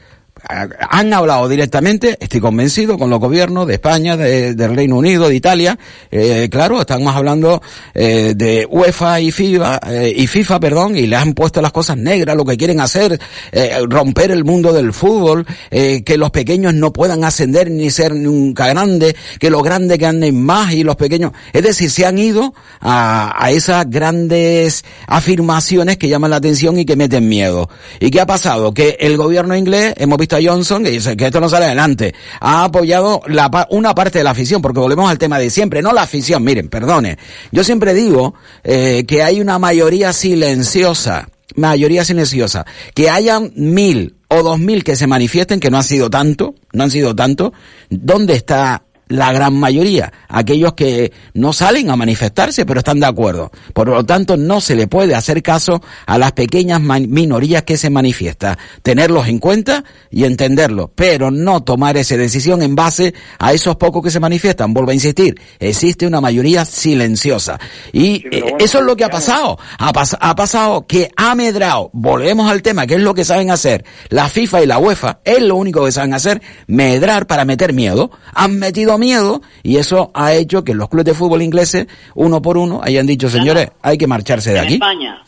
han hablado directamente, estoy convencido, con los gobiernos de España, de, del Reino Unido, de Italia. Eh, claro, estamos hablando eh, de UEFA y FIFA, eh, y FIFA, perdón, y le han puesto las cosas negras, lo que quieren hacer, eh, romper el mundo del fútbol, que los pequeños no puedan ascender ni ser nunca grandes, que los grandes ganen más y los pequeños. Es decir, se han ido a, a esas grandes afirmaciones que llaman la atención y que meten miedo. ¿Y qué ha pasado? Que el gobierno inglés, hemos visto Johnson, que dice que esto no sale adelante, ha apoyado la, una parte de la afición, porque volvemos al tema de siempre, no la afición, miren, perdone. Yo siempre digo eh, que hay una mayoría silenciosa, mayoría silenciosa, que hayan mil o dos mil que se manifiesten, que no han sido tanto, no han sido tanto, ¿dónde está la gran mayoría, aquellos que no salen a manifestarse pero están de acuerdo. Por lo tanto, no se le puede hacer caso a las pequeñas minorías que se manifiestan. Tenerlos en cuenta y entenderlo, pero no tomar esa decisión en base a esos pocos que se manifiestan. Vuelvo a insistir, existe una mayoría silenciosa. Y eh, eso es lo que ha pasado. Ha, ha pasado que ha medrado, volvemos al tema, que es lo que saben hacer la FIFA y la UEFA, es lo único que saben hacer, medrar para meter miedo. Han metido miedo y eso ha hecho que los clubes de fútbol ingleses, uno por uno, hayan dicho, señores, hay que marcharse de aquí. En España,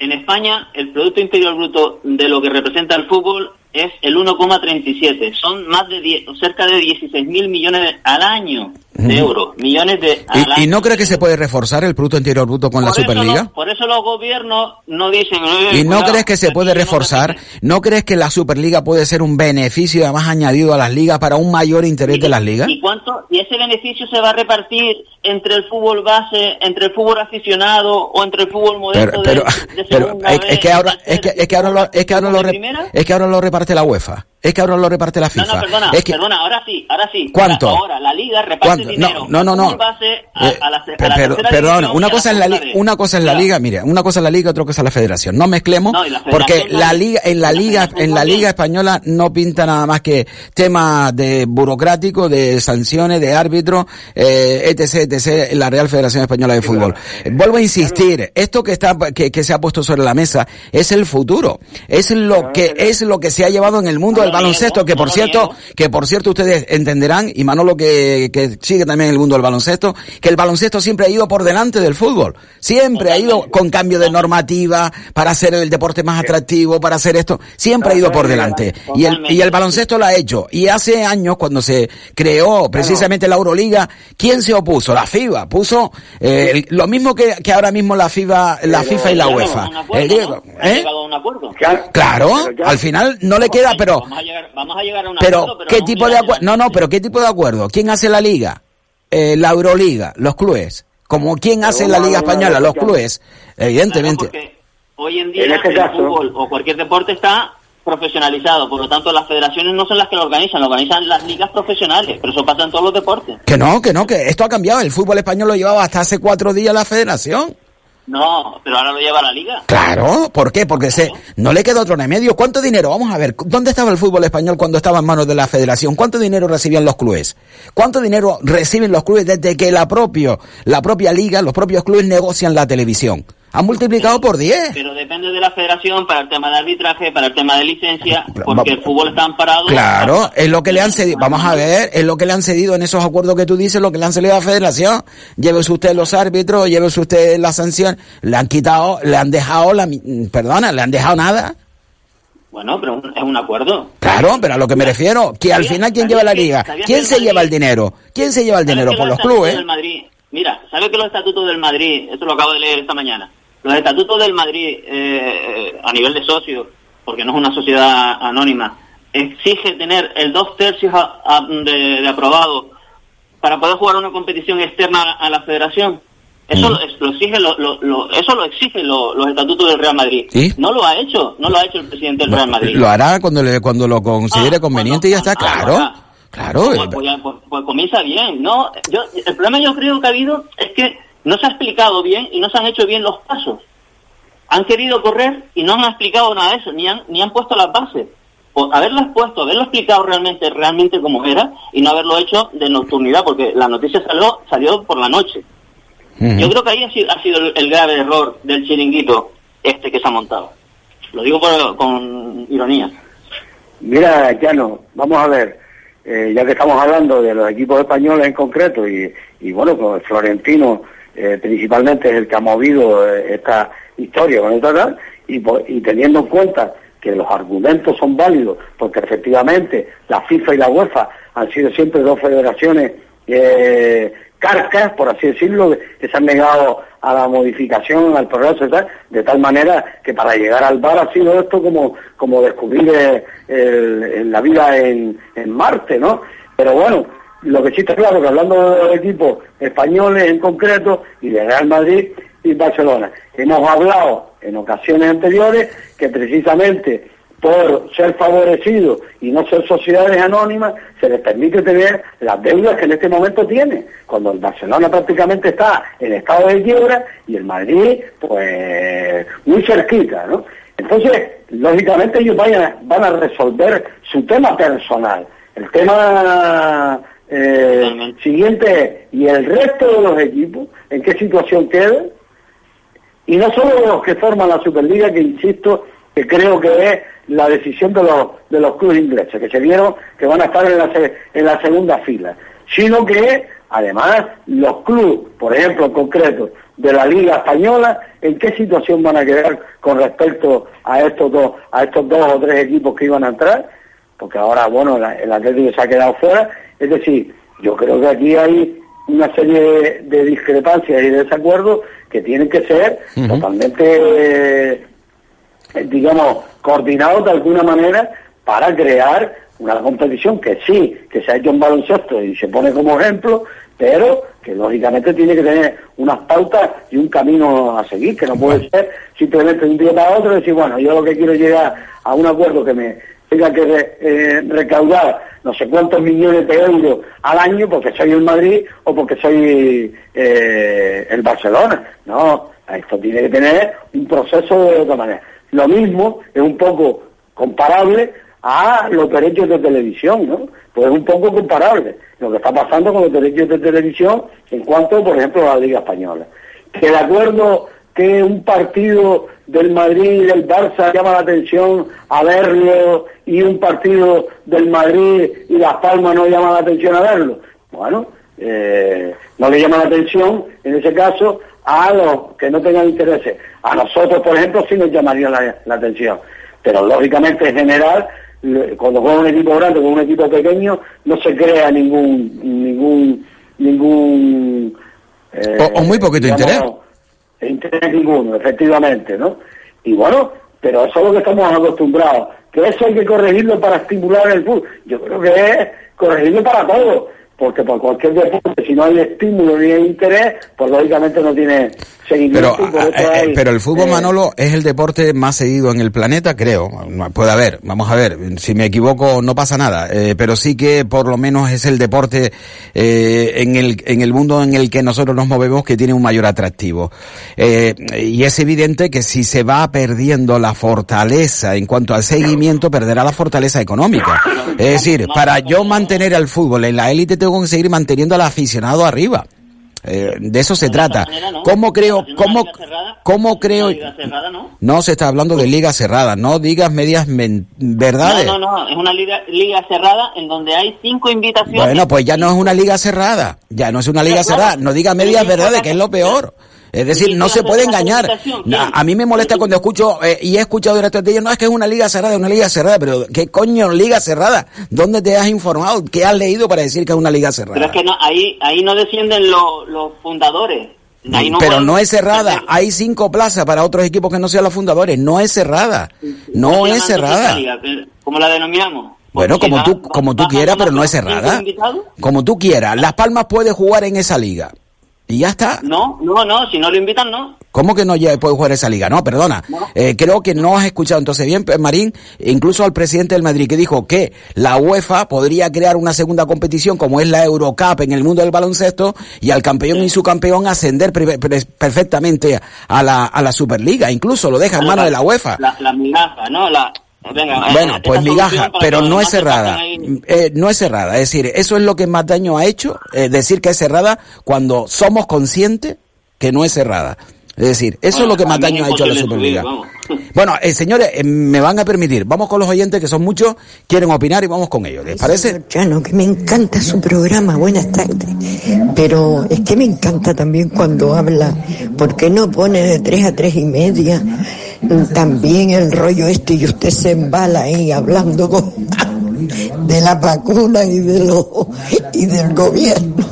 en España, el Producto Interior Bruto de lo que representa el fútbol es el 1,37. Son más de 10, cerca de 16 mil millones al año de euros, millones de... ¿Y, ¿Y, no cree que se puede reforzar el Producto Interior Bruto con la Superliga? por eso los gobiernos no dicen... ¿Y no crees que se puede reforzar? No, crees que la Superliga puede ser un beneficio además añadido a las ligas para un mayor interés de las ligas? ¿Y cuánto? ¿Y ese beneficio se va a repartir entre el fútbol base, entre el fútbol aficionado o entre el fútbol moderno pero, pero, es, que ahora, es que, es que ahora lo, es que ahora lo, es que ahora lo reparte la UEFA. Es que ahora lo reparte la FIFA. No, no, perdona, es que... perdona, ahora sí, ahora sí. ¿Cuánto? Ahora, la liga reparte dinero. No, no, no. Perdona, una cosa es la una cosa es la liga, mire, una cosa es la liga, otra cosa es la federación. No mezclemos, porque la liga, en la liga, en la liga española no pinta nada más que temas de burocrático, de sanciones, de árbitro, eh, etc, etc, la Real Federación Española de Fútbol. Vuelvo a insistir, esto que está, que, que se ha puesto sobre la mesa es el futuro, es lo que, es lo que se ha llevado en el mundo el baloncesto, que por cierto, que por cierto ustedes entenderán, y Manolo que, que sigue también el mundo del baloncesto, que el baloncesto siempre ha ido por delante del fútbol. Siempre ha ido con cambio de normativa para hacer el deporte más atractivo, para hacer esto. Siempre ha ido por delante. Y el, y el baloncesto lo ha hecho. Y hace años, cuando se creó precisamente la Euroliga, ¿quién se opuso? La FIBA. Puso eh, lo mismo que, que ahora mismo la FIBA, la FIFA y la UEFA. ¿eh? Claro, al final no le queda, pero... Vamos a llegar, vamos a llegar a un Pero, acuerdo, pero ¿qué a tipo de acuerdo? No, no, pero ¿qué tipo de acuerdo? ¿Quién hace la liga? Eh, la Euroliga, los clubes. Como quién hace la liga española, los clubes. Evidentemente. Claro, porque hoy en día En este el caso- fútbol o cualquier deporte está profesionalizado, por lo tanto las federaciones no son las que lo organizan, lo organizan las ligas profesionales, pero eso pasa en todos los deportes. Que no, que no, que esto ha cambiado. El fútbol español lo llevaba hasta hace cuatro días la federación. No, pero ahora lo lleva la liga. Claro, ¿por qué? Porque se, no le queda otro remedio. ¿Cuánto dinero? Vamos a ver, ¿dónde estaba el fútbol español cuando estaba en manos de la federación? ¿Cuánto dinero recibían los clubes? ¿Cuánto dinero reciben los clubes desde que la propio, la propia liga, los propios clubes negocian la televisión? Han multiplicado por 10. Pero depende de la federación para el tema de arbitraje, para el tema de licencia, porque el fútbol está amparado. Claro, es lo que le han cedido. Vamos a ver, es lo que le han cedido en esos acuerdos que tú dices, lo que le han cedido a la federación. Llévese usted los árbitros, llévese usted la sanción. Le han quitado, le han dejado la, perdona, le han dejado nada. Bueno, pero es un acuerdo. Claro, pero a lo que me refiero, que al ¿Sabías- final quién lleva la liga, quién se lleva el dinero, quién se lleva el ¿Sabe dinero por los clubes. mira, ¿sabe que los estatutos del Madrid, esto lo acabo de leer esta mañana, los estatutos del Madrid eh, a nivel de socios, porque no es una sociedad anónima, exige tener el dos tercios a- a- de, de aprobado para poder jugar una competición externa a, la federación. Eso lo, es- lo exige lo, lo- lo- eso lo exigen lo- los estatutos del Real Madrid. ¿Sí? No lo ha hecho, no lo ha hecho el presidente del Real Madrid. Lo hará cuando le, cuando lo considere Ah, conveniente y ya está, ah, claro. ah, Claro. Pues, pues pues- pues comienza bien, ¿no? Yo, el problema yo creo que ha habido es que no se ha explicado bien y no se han hecho bien los pasos. Han querido correr y no han explicado nada de eso, ni han, ni han puesto las bases. Por haberlas puesto, haberlo explicado realmente, realmente como era y no haberlo hecho de nocturnidad, porque la noticia salió, salió por la noche. Yo creo que ahí ha sido, ha sido el, el grave error del chiringuito este que se ha montado. Lo digo por- con ironía. Mira, Llano, vamos a ver, eh, ya que estamos hablando de los equipos españoles en concreto y, y bueno, con el Florentino eh, principalmente es el que ha movido eh, esta historia con esta tal, y, teniendo en cuenta que los argumentos son válidos, porque efectivamente la FIFA y la UEFA han sido siempre dos federaciones eh, carcas, por así decirlo, que se han negado a la modificación, al progreso tal, de tal manera que para llegar al bar ha sido esto como, como descubrir el- el- la vida en Marte, ¿no? Pero bueno, lo que sí está claro que hablando de los equipos españoles en concreto y de Real Madrid y Barcelona, hemos hablado en ocasiones anteriores que precisamente por ser favorecidos y no ser sociedades anónimas, se les permite tener las deudas que en este momento tiene, cuando el Barcelona prácticamente está en estado de quiebra y el Madrid, pues, muy cerquita, ¿no? Entonces, lógicamente ellos vayan, van a resolver su tema personal. El tema eh, siguiente ¿y el resto de los equipos en qué situación quedan? Y no solo los que forman la Superliga, que insisto, que creo que es la decisión de los, de los clubes ingleses, que se vieron que van a estar en la, en la segunda fila, sino que además los clubes, por ejemplo en concreto, de la Liga Española, en qué situación van a quedar con respecto a estos dos, a estos dos o tres equipos que iban a entrar, porque ahora, bueno, el Atlético se ha quedado fuera, es decir, yo creo que aquí hay una serie de, de discrepancias y de desacuerdos que tienen que ser totalmente, eh, digamos, coordinados de alguna manera para crear una competición que sí, que se ha hecho en baloncesto y se pone como ejemplo, pero que lógicamente tiene que tener unas pautas y un camino a seguir, que no puede ser simplemente de un día para otro decir, bueno, yo lo que quiero es llegar a un acuerdo que me tenga que eh, recaudar no sé cuántos millones de euros al año porque soy el Madrid o porque soy eh, el Barcelona. No, esto tiene que tener un proceso de otra manera. Lo mismo es un poco comparable a los derechos de televisión, ¿no? Pues es un poco comparable lo que está pasando con los derechos de televisión en cuanto, por ejemplo, a la Liga Española. Que de acuerdo que un partido del Madrid y del Barça llama la atención a verlo y un partido del Madrid y Las Palmas no llama la atención a verlo. Bueno, eh, no le llama la atención en ese caso a los que no tengan intereses. A nosotros, por ejemplo, sí nos llamaría la, atención. Pero lógicamente en general, cuando juega un equipo grande con un equipo pequeño, no se crea ningún ningún ningún o, muy poquito interés. Interés ninguno, efectivamente, ¿no? Y bueno, pero eso es lo que estamos acostumbrados. Que eso hay que corregirlo para estimular el fútbol. Yo creo que es corregirlo para todo porque por cualquier deporte, si no hay estímulo ni hay interés, pues lógicamente no tiene seguimiento. Pero, eh, eh, pero el fútbol, eh, Manolo, es el deporte más seguido en el planeta, creo. Puede haber, vamos a ver, si me equivoco no pasa nada, pero sí que por lo menos es el deporte en, el, en el mundo en el que nosotros nos movemos que tiene un mayor atractivo. y es evidente que si se va perdiendo la fortaleza en cuanto al seguimiento, perderá la fortaleza económica. Es decir, para yo mantener al fútbol en la élite tengo que seguir manteniendo al aficionado arriba. Eh, de eso se trata. ¿Cómo creo, cómo, cómo creo? ¿no? se está hablando de liga cerrada, no digas medias verdades. No, no, no, es una liga, liga cerrada en donde hay cinco invitaciones. Bueno, pues ya no es una liga cerrada, ya no es una liga cerrada, no digas medias verdades, que es lo peor. Es decir, no se puede engañar. A, mí me molesta cuando escucho, eh, y he escuchado durante de no es que es una liga cerrada, es una liga cerrada, pero ¿qué coño liga cerrada? ¿Dónde te has informado? ¿Qué has leído para decir que es una liga cerrada? Pero es que no, ahí, ahí no descienden los, los fundadores. pero no es cerrada, hay cinco plazas para otros equipos que no sean los fundadores, no es cerrada, no es cerrada. ¿Cómo la denominamos? Bueno, como tú, como tú quieras, pero no es cerrada. Como tú quieras. Las Palmas puede jugar en esa liga. Y ya está. No, no, no, si no lo invitan, no. ¿Cómo que no puede jugar esa liga? No, perdona. Eh, creo que no has escuchado entonces bien, Marín, incluso al presidente del Madrid, que dijo que la UEFA podría crear una segunda competición como es la Eurocup en el mundo del baloncesto y al campeón y su campeón ascender perfectamente a la, a la Superliga. Incluso lo deja en manos de la UEFA. La, la ¿no? La, bueno, pues migaja, pero no es cerrada. Eh, no es cerrada. Es decir, eso es lo que más daño ha hecho, eh, decir que es cerrada cuando somos conscientes que no es cerrada. Es decir, eso es lo que más daño ha hecho a la Superliga. bueno, eh, señores, eh, me van a permitir, vamos con los oyentes que son muchos, quieren opinar y vamos con ellos, ¿les parece? Chano, que me encanta su programa, buenas tardes. Pero es que me encanta también cuando habla, porque no pone de tres a tres y media también el rollo este y usted se embala ahí hablando con, de la vacuna y de lo, y del gobierno.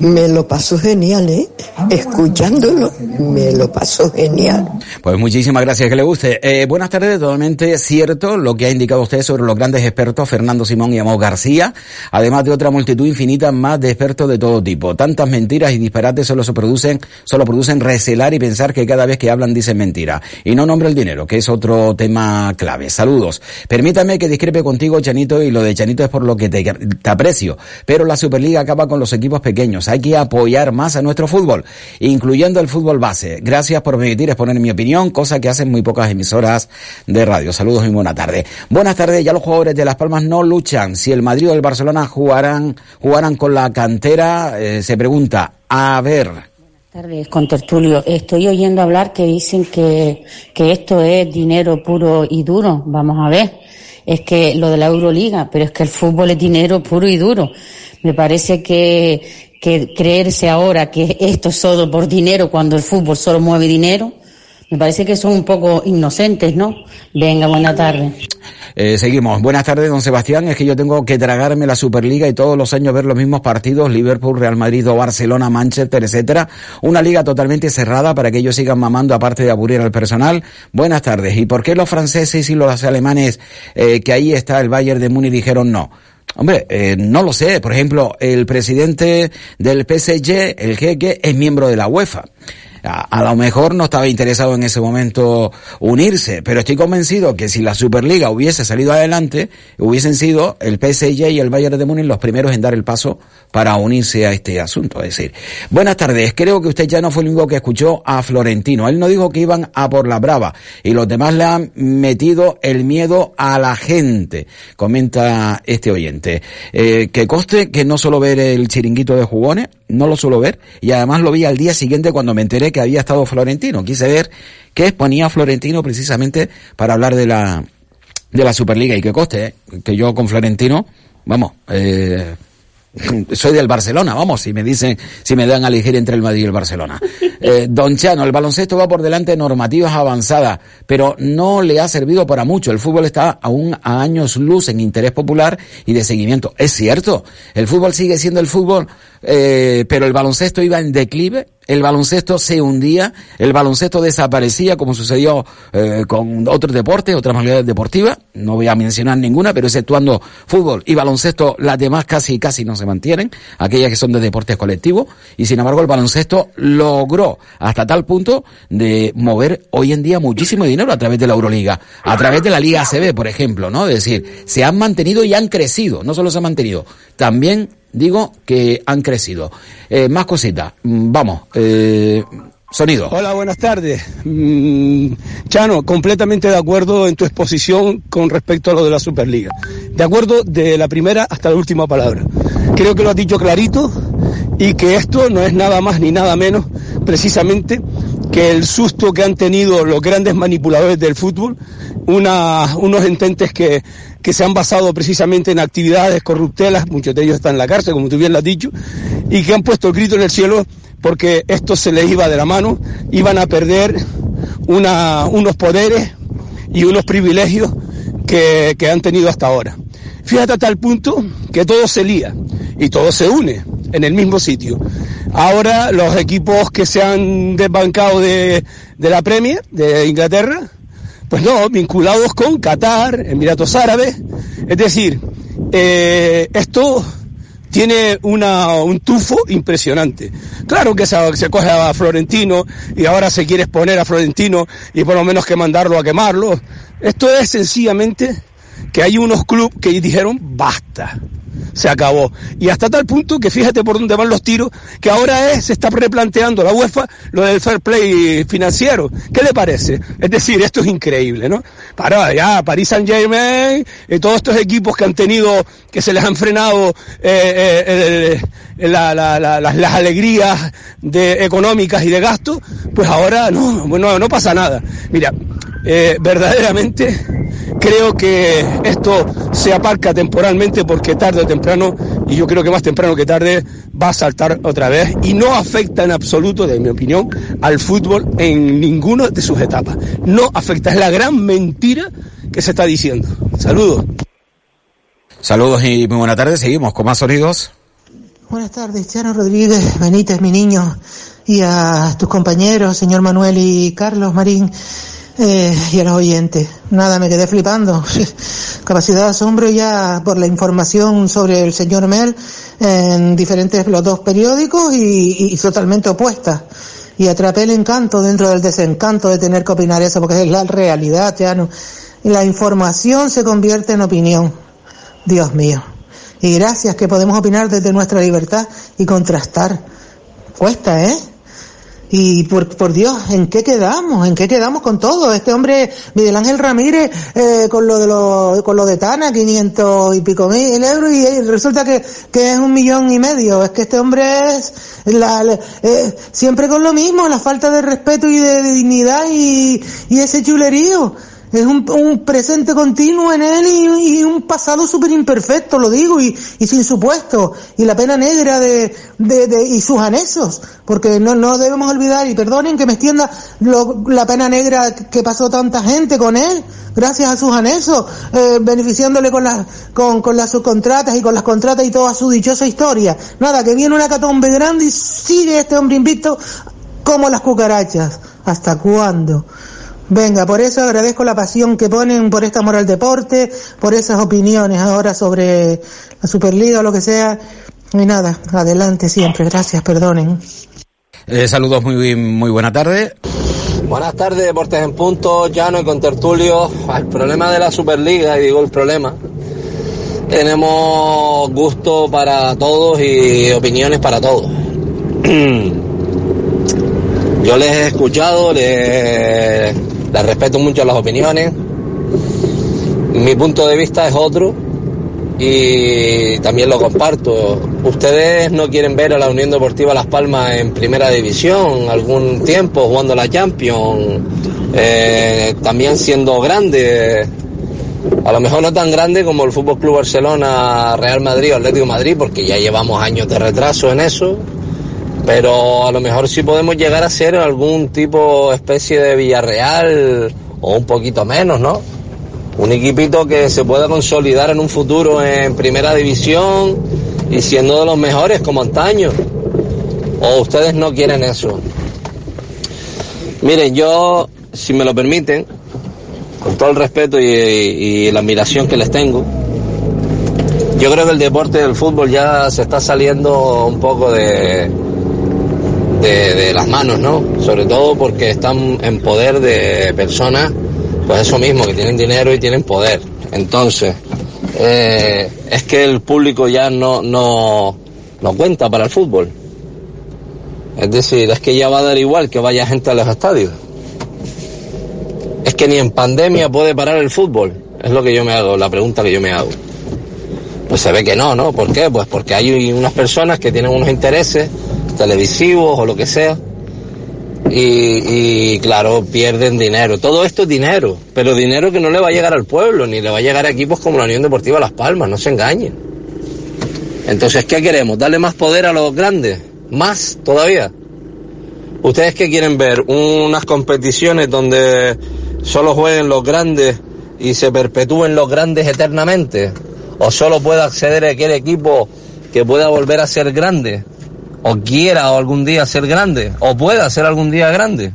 Me lo pasó genial, ¿eh? Escuchándolo, me lo pasó genial. Pues muchísimas gracias, que le guste. Eh, buenas tardes, totalmente cierto lo que ha indicado usted sobre los grandes expertos Fernando Simón y Amado García, además de otra multitud infinita más de expertos de todo tipo. Tantas mentiras y disparates solo se producen, solo producen recelar y pensar que cada vez que hablan dicen mentira. Y no nombra el dinero, que es otro tema clave. Saludos. Permítame que discrepe contigo, Chanito, y lo de Chanito es por lo que te, te aprecio. Pero la Superliga acaba con los equipos pequeños. Hay que apoyar más a nuestro fútbol, incluyendo el fútbol base. Gracias por permitir exponer mi opinión, cosa que hacen muy pocas emisoras de radio. Saludos y buena tarde. Buenas tardes, ya los jugadores de Las Palmas no luchan. Si el Madrid o el Barcelona jugarán, jugarán con la cantera, eh, se pregunta, a ver. Buenas tardes, con Tertulio. Estoy oyendo hablar que dicen que, que esto es dinero puro y duro. Vamos a ver. Es que lo de la Euroliga, pero es que el fútbol es dinero puro y duro. Me parece que, que creerse ahora que esto es solo por dinero cuando el fútbol solo mueve dinero, me parece que son un poco inocentes, ¿no? Venga, buena tarde. Eh, seguimos. Buenas tardes, don Sebastián. Es que yo tengo que tragarme la Superliga y todos los años ver los mismos partidos, Liverpool, Real Madrid Barcelona, Manchester, etcétera. Una liga totalmente cerrada para que ellos sigan mamando aparte de aburrir al personal. Buenas tardes. ¿Y por qué los franceses y los alemanes, eh, que ahí está el Bayern de Múnich, dijeron no? Hombre, eh, no lo sé. Por ejemplo, el presidente del PSG, el jeque, es miembro de la UEFA a, lo mejor no estaba interesado en ese momento unirse, pero estoy convencido que si la Superliga hubiese salido adelante, hubiesen sido el PSG y el Bayern de Múnich los primeros en dar el paso para unirse a este asunto. Es decir, buenas tardes, creo que usted ya no fue el único que escuchó a Florentino. Él no dijo que iban a por la brava y los demás le han metido el miedo a la gente, comenta este oyente. Eh, que coste que no solo ver el chiringuito de jugones, no lo suelo ver y además lo vi al día siguiente cuando me enteré que había estado Florentino. Quise ver qué exponía Florentino precisamente para hablar de la, de la Superliga y que coste, ¿eh? que yo con Florentino, vamos, eh, soy del Barcelona, vamos, si me dicen, si me dan a elegir entre el Madrid y el Barcelona. Eh, don Chano, el baloncesto va por delante de normativas avanzadas, pero no le ha servido para mucho. El fútbol está aún a años luz en interés popular y de seguimiento. Es cierto, el fútbol sigue siendo el fútbol, eh, pero el baloncesto iba en declive el baloncesto se hundía, el baloncesto desaparecía, como sucedió eh, con otros deportes, otras modalidades deportivas, no voy a mencionar ninguna, pero exceptuando fútbol y baloncesto, las demás casi casi no se mantienen, aquellas que son de deportes colectivos, y sin embargo el baloncesto logró hasta tal punto de mover hoy en día muchísimo dinero a través de la Euroliga, a través de la Liga ACB, por ejemplo, ¿no? Es decir, se han mantenido y han crecido, no solo se han mantenido, también digo que han crecido. Eh, más cositas, mm, vamos, eh, sonido. Hola, buenas tardes. Mm, Chano, completamente de acuerdo en tu exposición con respecto a lo de la Superliga. De acuerdo de la primera hasta la última palabra. Creo que lo has dicho clarito y que esto no es nada más ni nada menos precisamente que el susto que han tenido los grandes manipuladores del fútbol, una, unos ententes que, que se han basado precisamente en actividades corruptelas, muchos de ellos están en la cárcel, como tú bien lo has dicho, y que han puesto el grito en el cielo porque esto se les iba de la mano, iban a perder una, unos poderes y unos privilegios que, que han tenido hasta ahora. Fíjate a tal punto que todo se lía y todo se une en el mismo sitio. Ahora los equipos que se han desbancado de, de la Premier, de Inglaterra, pues no, vinculados con Qatar, Emiratos Árabes. Es decir, eh, esto tiene una, un tufo impresionante. Claro que se, se, coge a Florentino y ahora se quiere exponer a Florentino y por lo menos que mandarlo a quemarlo. Esto es sencillamente que hay unos clubes que dijeron basta se acabó. Y hasta tal punto que fíjate por dónde van los tiros, que ahora es, se está replanteando la UEFA lo del fair play financiero. ¿Qué le parece? Es decir, esto es increíble, ¿no? Para ya, Paris Saint Germain, y todos estos equipos que han tenido, que se les han frenado eh, eh, eh, la, la, la, las alegrías de, económicas y de gasto, pues ahora no, no, no pasa nada. Mira, eh, verdaderamente creo que esto se aparca temporalmente porque tarde o temprano, y yo creo que más temprano que tarde, va a saltar otra vez y no afecta en absoluto, de mi opinión, al fútbol en ninguna de sus etapas. No afecta, es la gran mentira que se está diciendo. Saludos. Saludos y muy buenas tardes. Seguimos con más sonidos. Buenas tardes, Chano Rodríguez, Benítez, mi niño, y a tus compañeros, señor Manuel y Carlos Marín. Eh, y a los oyentes. Nada, me quedé flipando. Capacidad de asombro ya por la información sobre el señor Mel en diferentes los dos periódicos y, y, totalmente opuestas. Y atrapé el encanto dentro del desencanto de tener que opinar eso, porque es la realidad, ya no. La información se convierte en opinión. Dios mío. Y gracias que podemos opinar desde nuestra libertad y contrastar. Cuesta, ¿eh? Y por, por Dios, ¿en qué quedamos? ¿En qué quedamos con todo? Este hombre, Miguel Ángel Ramírez, eh, con lo de lo, con lo de Tana, 500 y pico mil euros, y, resulta que, que es un millón y medio. Es que este hombre es la eh, siempre con lo mismo, la falta de respeto y de, de dignidad y, y ese chulerío es un, un, presente continuo en él y, y un pasado súper imperfecto, lo digo, y, y, sin supuesto, y la pena negra de, de, de, y sus anexos, porque no, no debemos olvidar, y perdonen que me extienda lo, la pena negra que pasó tanta gente con él, gracias a sus anexos, eh, beneficiándole con las, con, con las subcontratas y con las contratas y toda su dichosa historia. Nada, que viene una catombe grande y sigue este hombre invicto como las cucarachas. ¿Hasta cuándo? Venga, por eso agradezco la pasión que ponen por esta moral deporte, por esas opiniones ahora sobre la Superliga o lo que sea. Y nada, adelante siempre. Gracias, perdonen. Eh, saludos, muy, muy buena tarde. Buenas tardes, Deportes en Punto, Llano y con Tertulio. El problema de la Superliga, y digo el problema, tenemos gusto para todos y opiniones para todos. Yo les he escuchado, les, les respeto mucho las opiniones. Mi punto de vista es otro y también lo comparto. ¿Ustedes no quieren ver a la Unión Deportiva Las Palmas en primera división algún tiempo jugando la Champions? Eh, también siendo grande, a lo mejor no tan grande como el Fútbol Club Barcelona, Real Madrid o Atlético Madrid, porque ya llevamos años de retraso en eso, pero a lo mejor sí podemos llegar a ser algún tipo, especie de Villarreal o un poquito menos, ¿no? Un equipito que se pueda consolidar en un futuro en primera división y siendo de los mejores como antaño. ¿O ustedes no quieren eso? Miren, yo, si me lo permiten, con todo el respeto y, y la admiración que les tengo, yo creo que el deporte del fútbol ya se está saliendo un poco de, de, las manos, ¿no? Sobre todo porque están en poder de personas, pues eso mismo, que tienen dinero y tienen poder. Entonces, eh, es que el público ya no, no, no cuenta para el fútbol. Es decir, es que ya va a dar igual que vaya gente a los estadios. Es que ni en pandemia puede parar el fútbol. Es lo que yo me hago, la pregunta que yo me hago. Pues se ve que no, ¿no? ¿Por qué? Pues porque hay unas personas que tienen unos intereses televisivos o lo que sea. Y, claro, pierden dinero. Todo esto es dinero, pero dinero que no le va a llegar al pueblo, ni le va a llegar a equipos como la Unión Deportiva Las Palmas, no se engañen. Entonces, ¿qué queremos? ¿Darle más poder a los grandes? ¿Más todavía? ¿Ustedes qué quieren ver? ¿Unas competiciones donde solo jueguen los grandes y se perpetúen los grandes eternamente? ¿O solo pueda acceder a aquel equipo que pueda volver a ser grande? O quiera algún día ser grande, o pueda ser algún día grande.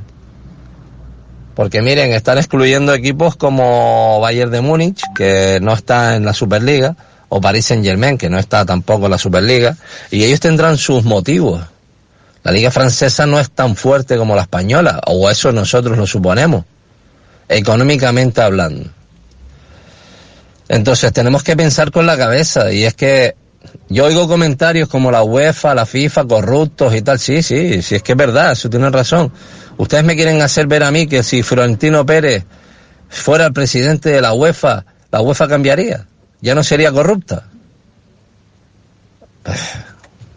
Porque miren, están excluyendo equipos como Bayern de Múnich, que no está en la Superliga, o Paris Saint Germain, que no está tampoco en la Superliga, y ellos tendrán sus motivos. La liga francesa no es tan fuerte como la española, o eso nosotros lo suponemos, económicamente hablando. Entonces tenemos que pensar con la cabeza, y es que yo oigo comentarios como la UEFA, la FIFA, corruptos y tal. Sí, sí, sí, es que es verdad, eso tienen razón. Ustedes me quieren hacer ver a mí que si Florentino Pérez fuera el presidente de la UEFA, la UEFA cambiaría. Ya no sería corrupta.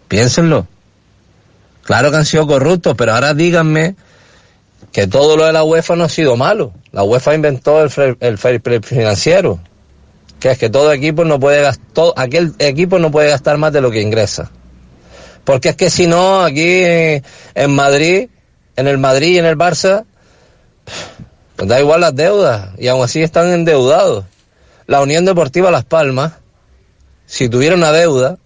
Piénsenlo. Claro que han sido corruptos, pero ahora díganme que todo lo de la UEFA no ha sido malo. La UEFA inventó el, el fair play financiero que es que todo equipo no puede gastar, aquel equipo no puede gastar más de lo que ingresa. Porque es que si no, aquí en Madrid, en el Madrid y en el Barça, pues da igual las deudas y aún así están endeudados. La Unión Deportiva Las Palmas, si tuviera una deuda,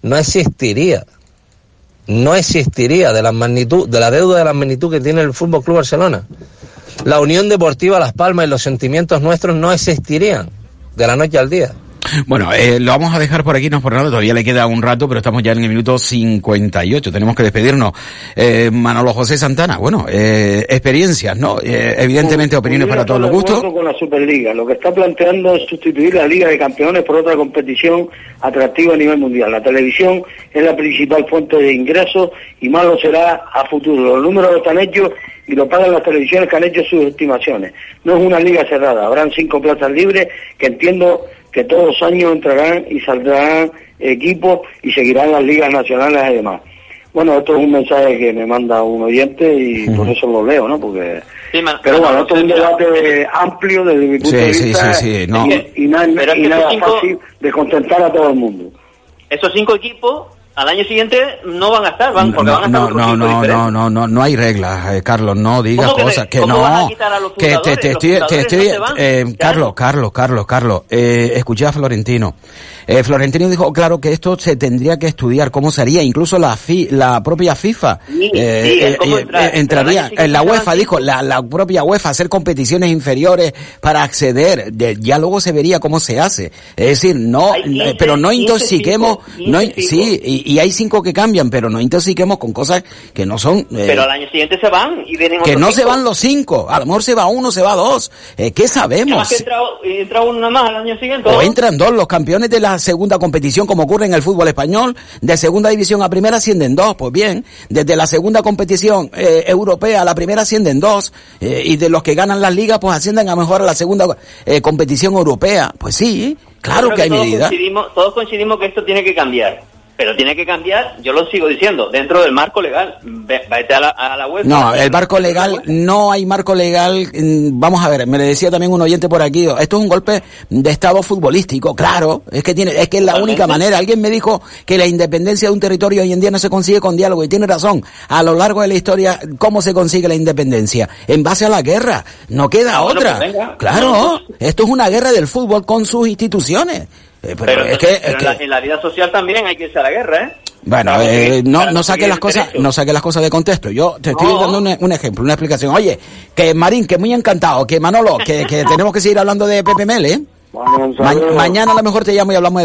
no existiría. No existiría de la magnitud, de la deuda de la magnitud que tiene el Fútbol Club Barcelona. La Unión Deportiva Las Palmas y los sentimientos nuestros no existirían de la noche al día. Bueno, eh, lo vamos a dejar por aquí, no es por nada, todavía le queda un rato, pero estamos ya en el minuto 58, tenemos que despedirnos. Eh, Manolo José Santana, bueno, eh, experiencias, ¿no? Eh, evidentemente opiniones para todos los gustos. con la Superliga, lo que está planteando es sustituir la Liga de Campeones por otra competición atractiva a nivel mundial. La televisión es la principal fuente de ingresos y más lo será a futuro. Los números están hechos y lo pagan las televisiones que han hecho sus estimaciones. No es una liga cerrada, habrán cinco plazas libres que entiendo que todos los años entrarán y saldrán equipos y seguirán las ligas nacionales además. Bueno, esto es un mensaje que me manda un oyente y por eso lo leo, ¿no? Porque... pero bueno, esto es un debate amplio desde mi punto de vista sí, sí, no. y, y, nada, y cinco- fácil de contentar a todo el mundo. Esos cinco equipos al año siguiente no van a estar, van, porque No, van a estar no, no, no, no, no, no, no hay reglas, eh, Carlos, no digas ¿Cómo que cosas que no, a a que te, te estoy, te estoy, no se eh, Carlos. Carlos, Carlos, Carlos, eh, escuché a Florentino. Eh, Florentino dijo, claro, que esto se tendría que estudiar, cómo sería, incluso la fi- la propia FIFA, Sí, eh, sí, eh, cómo entrar, entraría, en la se UEFA dijo, la, la propia UEFA, hacer competiciones inferiores para acceder, de- ya luego se vería cómo se hace. Es decir, no, Hay 15, pero no 15 intoxiquemos, no, 15 sí, y, y hay cinco que cambian, pero no intoxiquemos con cosas que no son, eh, Pero al año siguiente se van y vienen que no se cinco. van los cinco, a lo mejor se va uno, se va dos, eh, ¿qué sabemos? que entra, entra uno más al año siguiente. O entran dos, los campeones de la segunda competición, como ocurre en el fútbol español, de segunda división a primera ascienden dos, pues bien, desde la segunda competición eh, europea a la primera ascienden dos, eh, y de los que ganan las ligas, pues ascienden a mejor a la segunda eh, competición europea, pues sí, Claro que hay todos medidas. Coincidimos, todos coincidimos que esto tiene que cambiar. Pero tiene que cambiar, yo lo sigo diciendo, dentro del marco legal. Ve- Vete a la, a la web. No, el marco legal, no hay marco legal. mm, Vamos a ver, me le decía también un oyente por aquí, esto es un golpe de estado futbolístico, claro, es que tiene, es que es la Totalmente. única manera. Alguien me dijo que la independencia de un territorio hoy en día no se consigue con diálogo y tiene razón. A lo largo de la historia, ¿cómo se consigue la independencia? En base a la guerra. No queda bueno, otra. pues venga. claro, esto es una guerra del fútbol con sus instituciones. Eh, pero, Pero, es que, pero es en, la, en la vida social también hay que irse a la guerra, ¿eh? Bueno, eh, no, no saque las cosas, no saque las cosas de contexto. Yo te estoy No. dando un, un ejemplo, una explicación. Oye, que Marín, que muy encantado, que Manolo, que, que tenemos que seguir hablando de Pepe Mel, ¿eh? Bueno, Ma- mañana a lo mejor te llamo y hablamos de